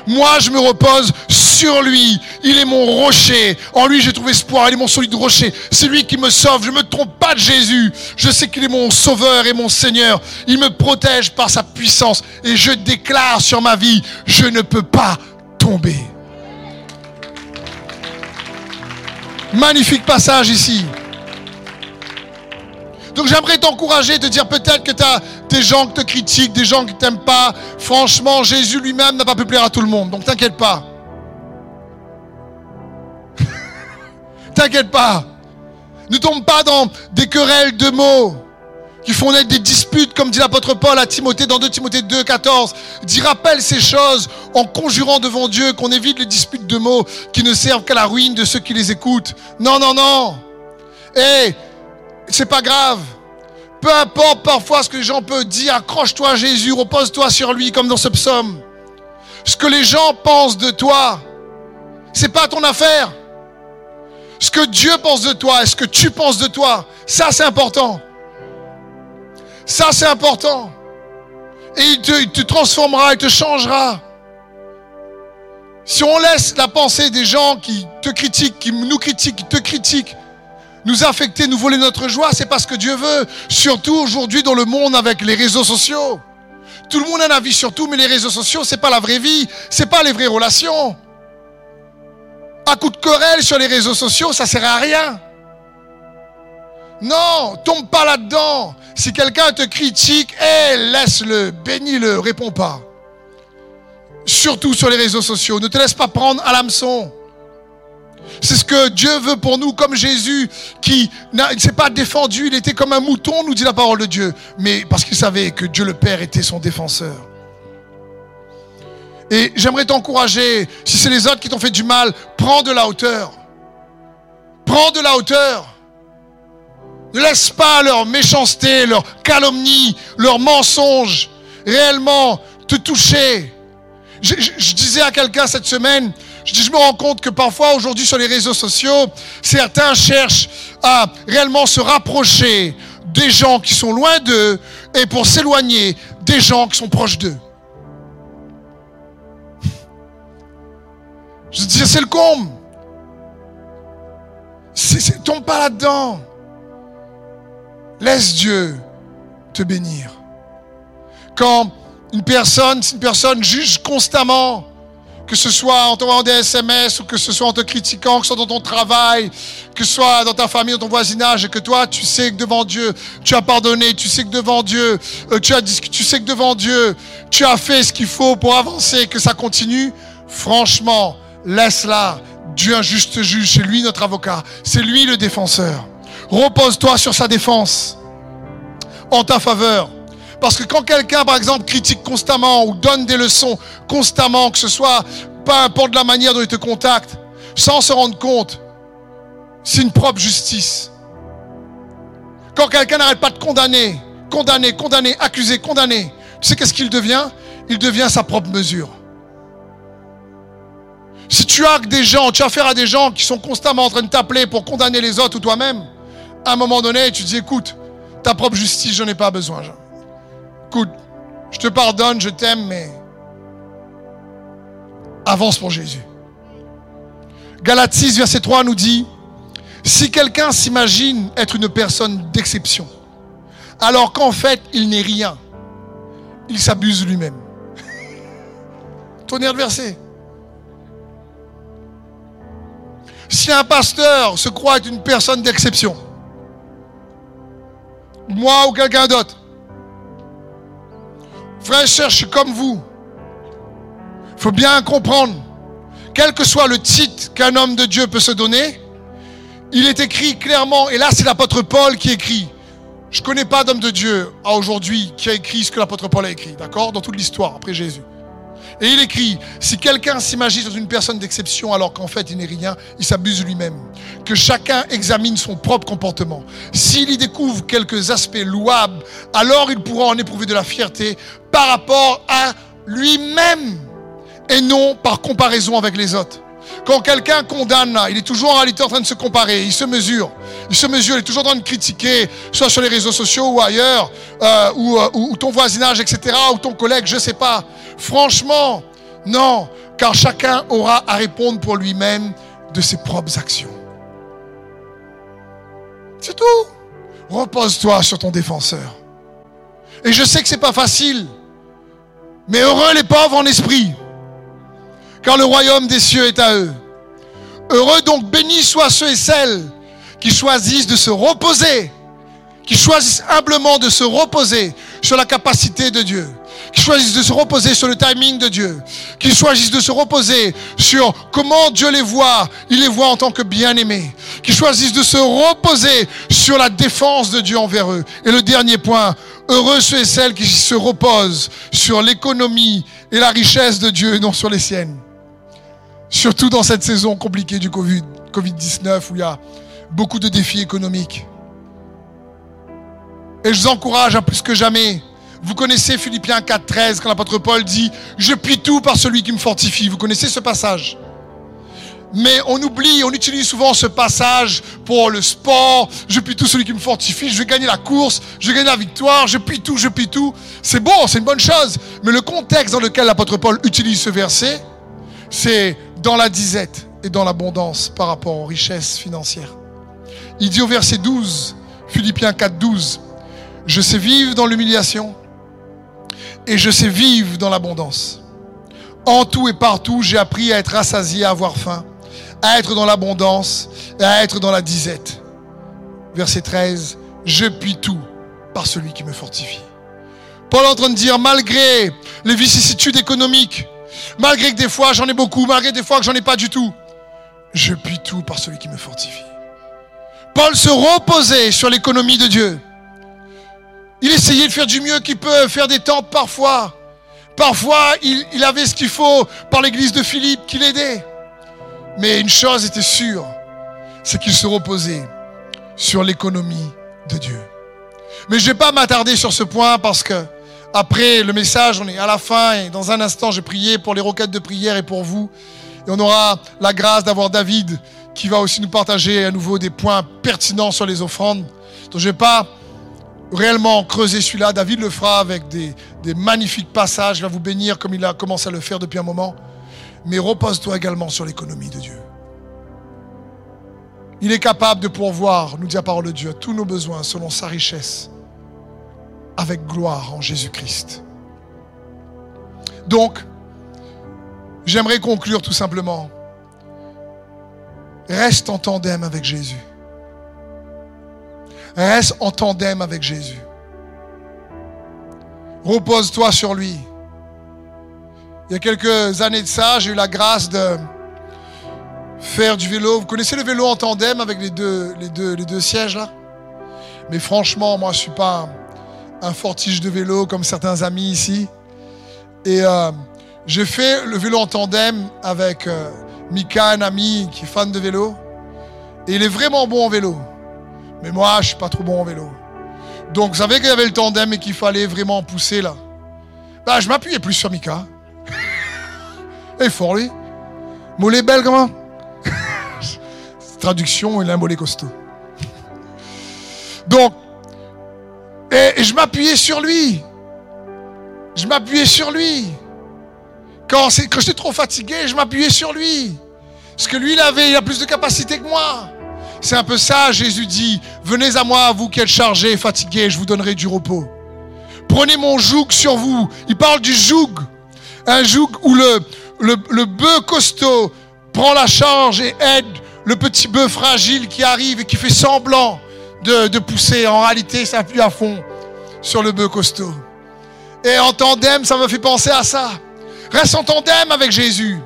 Moi, je me repose sur lui. Il est mon rocher. En lui, j'ai trouvé espoir. Il est mon solide rocher. C'est lui qui me sauve. Je ne me trompe pas de Jésus. Je sais qu'il est mon sauveur et mon Seigneur. Il me protège par sa puissance. Et je déclare sur ma vie, je ne peux pas tomber. Magnifique passage ici. Donc j'aimerais t'encourager, te dire peut-être que tu as des gens qui te critiquent, des gens qui ne t'aiment pas. Franchement, Jésus lui-même n'a pas pu plaire à tout le monde. Donc t'inquiète pas. (laughs) t'inquiète pas. Ne tombe pas dans des querelles de mots qui font naître des disputes, comme dit l'apôtre Paul à Timothée dans 2 Timothée 2, 14. Dit rappelle ces choses en conjurant devant Dieu qu'on évite les disputes de mots qui ne servent qu'à la ruine de ceux qui les écoutent. Non, non, non. Eh, c'est pas grave. Peu importe parfois ce que les gens peuvent dire, accroche-toi à Jésus, repose-toi sur lui, comme dans ce psaume. Ce que les gens pensent de toi, c'est pas ton affaire. Ce que Dieu pense de toi et ce que tu penses de toi, ça c'est important. Ça c'est important. Et il te, il te transformera, il te changera. Si on laisse la pensée des gens qui te critiquent, qui nous critiquent, qui te critiquent, nous affecter, nous voler notre joie, c'est parce que Dieu veut. Surtout aujourd'hui dans le monde avec les réseaux sociaux. Tout le monde a un avis sur tout, mais les réseaux sociaux, c'est pas la vraie vie, c'est pas les vraies relations. À coup de querelle sur les réseaux sociaux, ça sert à rien. Non, tombe pas là-dedans. Si quelqu'un te critique, eh, laisse-le, bénis-le, réponds pas. Surtout sur les réseaux sociaux, ne te laisse pas prendre à l'hameçon. C'est ce que Dieu veut pour nous, comme Jésus qui ne s'est pas défendu, il était comme un mouton, nous dit la parole de Dieu, mais parce qu'il savait que Dieu le Père était son défenseur. Et j'aimerais t'encourager, si c'est les autres qui t'ont fait du mal, prends de la hauteur. Prends de la hauteur. Ne laisse pas leur méchanceté, leur calomnie, leur mensonge réellement te toucher. Je, je disais à quelqu'un cette semaine, je, me rends compte que parfois aujourd'hui sur les réseaux sociaux, certains cherchent à réellement se rapprocher des gens qui sont loin d'eux et pour s'éloigner des gens qui sont proches d'eux. Je dis, c'est le comble. C'est, tombe pas là-dedans. Laisse Dieu te bénir. Quand une personne, si une personne juge constamment, que ce soit en t'envoyant des SMS ou que ce soit en te critiquant, que ce soit dans ton travail, que ce soit dans ta famille, dans ton voisinage, et que toi, tu sais que devant Dieu, tu as pardonné, tu sais que devant Dieu, euh, tu, as tu sais que devant Dieu, tu as fait ce qu'il faut pour avancer, que ça continue, franchement, laisse-la. Dieu un juste juge, c'est lui notre avocat, c'est lui le défenseur. Repose-toi sur sa défense en ta faveur. Parce que quand quelqu'un, par exemple, critique constamment ou donne des leçons constamment, que ce soit, peu importe la manière dont il te contacte, sans se rendre compte, c'est une propre justice. Quand quelqu'un n'arrête pas de condamner, condamner, condamner, accuser, condamner, tu sais qu'est-ce qu'il devient? Il devient sa propre mesure. Si tu as des gens, tu as affaire à des gens qui sont constamment en train de t'appeler pour condamner les autres ou toi-même, à un moment donné, tu dis écoute, ta propre justice, je n'en ai pas besoin. Écoute, je te pardonne, je t'aime, mais avance pour Jésus. Galates 6, verset 3 nous dit, si quelqu'un s'imagine être une personne d'exception, alors qu'en fait il n'est rien, il s'abuse lui-même. (laughs) Tonnerre de verset. Si un pasteur se croit être une personne d'exception, moi ou quelqu'un d'autre, frère et je suis comme vous. Il faut bien comprendre, quel que soit le titre qu'un homme de Dieu peut se donner, il est écrit clairement, et là c'est l'apôtre Paul qui écrit. Je ne connais pas d'homme de Dieu à aujourd'hui qui a écrit ce que l'apôtre Paul a écrit, d'accord? Dans toute l'histoire, après Jésus. Et il écrit, si quelqu'un s'imagine dans une personne d'exception alors qu'en fait il n'est rien, il s'abuse lui-même. Que chacun examine son propre comportement. S'il y découvre quelques aspects louables, alors il pourra en éprouver de la fierté par rapport à lui-même et non par comparaison avec les autres. Quand quelqu'un condamne, il est toujours en réalité en train de se comparer, il se mesure. Il se mesure, il est toujours en train de critiquer, soit sur les réseaux sociaux ou ailleurs, euh, euh, ou, ton voisinage, etc., ou ton collègue, je ne sais pas. Franchement, non, car chacun aura à répondre pour lui-même de ses propres actions. C'est tout. Repose-toi sur ton défenseur. Et je sais que ce n'est pas facile, mais heureux les pauvres en esprit car le royaume des cieux est à eux. Heureux donc, bénis soient ceux et celles qui choisissent de se reposer, qui choisissent humblement de se reposer sur la capacité de Dieu, qui choisissent de se reposer sur le timing de Dieu, qui choisissent de se reposer sur comment Dieu les voit, il les voit en tant que bien-aimés, qui choisissent de se reposer sur la défense de Dieu envers eux. Et le dernier point, heureux ceux et celles qui se reposent sur l'économie et la richesse de Dieu et non sur les siennes. Surtout dans cette saison compliquée du Covid, Covid-19 où il y a beaucoup de défis économiques. Et je vous encourage à plus que jamais. Vous connaissez Philippiens 4.13 quand l'apôtre Paul dit Je puis tout par celui qui me fortifie. Vous connaissez ce passage mais on oublie, on utilise souvent ce passage pour le sport. Je puis tout celui qui me fortifie. Je vais gagner la course. Je vais gagner la victoire. Je puis tout, je puis tout. C'est bon, c'est une bonne chose. Mais le contexte dans lequel l'apôtre Paul utilise ce verset, c'est dans la disette et dans l'abondance par rapport aux richesses financières. Il dit au verset 12, Philippiens 4, 12, Je sais vivre dans l'humiliation et je sais vivre dans l'abondance. En tout et partout, j'ai appris à être rassasié, à avoir faim, à être dans l'abondance et à être dans la disette. Verset 13, Je puis tout par celui qui me fortifie. Paul est en train de dire, malgré les vicissitudes économiques, Malgré que des fois j'en ai beaucoup, malgré des fois que j'en ai pas du tout, je puis tout par celui qui me fortifie. Paul se reposait sur l'économie de Dieu. Il essayait de faire du mieux qu'il peut, faire des temples parfois. Parfois, il, il avait ce qu'il faut par l'église de Philippe qui l'aidait. Mais une chose était sûre, c'est qu'il se reposait sur l'économie de Dieu. Mais je ne vais pas m'attarder sur ce point parce que après le message, on est à la fin et dans un instant, j'ai prié pour les requêtes de prière et pour vous. Et on aura la grâce d'avoir David qui va aussi nous partager à nouveau des points pertinents sur les offrandes. Donc je ne vais pas réellement creuser celui-là. David le fera avec des, des magnifiques passages. Il va vous bénir comme il a commencé à le faire depuis un moment. Mais repose-toi également sur l'économie de Dieu. Il est capable de pourvoir, nous dit la parole de Dieu, tous nos besoins selon sa richesse, avec gloire en Jésus-Christ. Donc, j'aimerais conclure tout simplement. Reste en tandem avec Jésus. Reste en tandem avec Jésus. Repose-toi sur lui. Il y a quelques années de ça, j'ai eu la grâce de faire du vélo. Vous connaissez le vélo en tandem avec les deux, sièges là? Mais franchement, moi je ne suis pas un, fortige de vélo comme certains amis ici. Et euh, j'ai fait le vélo en tandem avec euh, Mika, un ami qui est fan de vélo. Et il est vraiment bon en vélo. Mais moi, je suis pas trop bon en vélo. Donc, vous savez qu'il y avait le tandem et qu'il fallait vraiment pousser là. Bah, je m'appuyais plus sur Mika. (laughs) est fort lui. Mollet belle comment (laughs) Traduction, il a un mollet costaud. Donc, et, je m'appuyais sur lui. Je m'appuyais sur lui. Quand, j'étais trop fatigué, je m'appuyais sur lui. Parce que lui, il avait, il a plus de capacité que moi. C'est un peu ça, Jésus dit, venez à moi, vous qui êtes chargés et fatigués, je vous donnerai du repos. Prenez mon joug sur vous. Il parle du joug. Un joug où le, le, le bœuf costaud prend la charge et aide le petit bœuf fragile qui arrive et qui fait semblant de, pousser. En réalité, ça appuie à fond sur le bœuf costaud. Et en tandem, ça me fait penser à ça. Reste en tandem avec Jésus.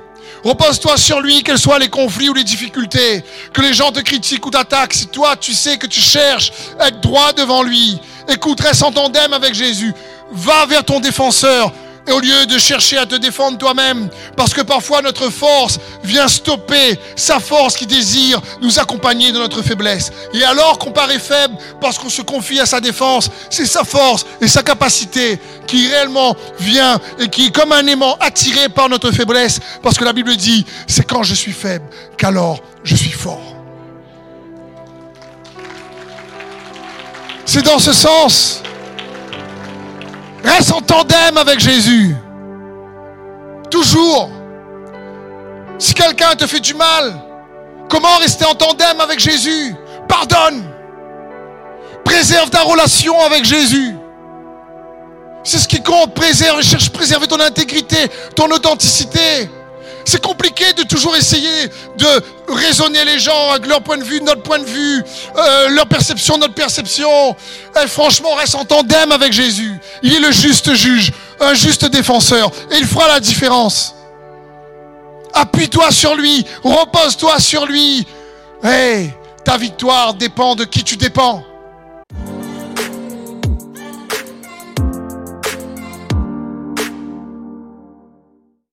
Repose-toi sur lui, quels soient les conflits ou les difficultés, que les gens te critiquent ou t'attaquent. Si toi, tu sais que tu cherches être droit devant lui, écoute, reste en tandem avec Jésus. Va vers ton défenseur, et au lieu de chercher à te défendre toi-même, parce que parfois notre force vient stopper sa force qui désire nous accompagner dans notre faiblesse. Et alors qu'on paraît faible parce qu'on se confie à sa défense, c'est sa force et sa capacité qui réellement vient et qui est comme un aimant attiré par notre faiblesse. Parce que la Bible dit, c'est quand je suis faible qu'alors je suis fort. C'est dans ce sens Reste en tandem avec Jésus. Toujours. Si quelqu'un te fait du mal, comment rester en tandem avec Jésus? Pardonne. Préserve ta relation avec Jésus. C'est ce qui compte. Préserve, cherche à préserver ton intégrité, ton authenticité. C'est compliqué de toujours essayer de raisonner les gens avec leur point de vue, notre point de vue, euh, leur perception, notre perception. Et franchement, reste en tandem avec Jésus. Il est le juste juge, un juste défenseur, et il fera la différence. Appuie-toi sur lui, repose-toi sur lui. Hey, ta victoire dépend de qui tu dépends.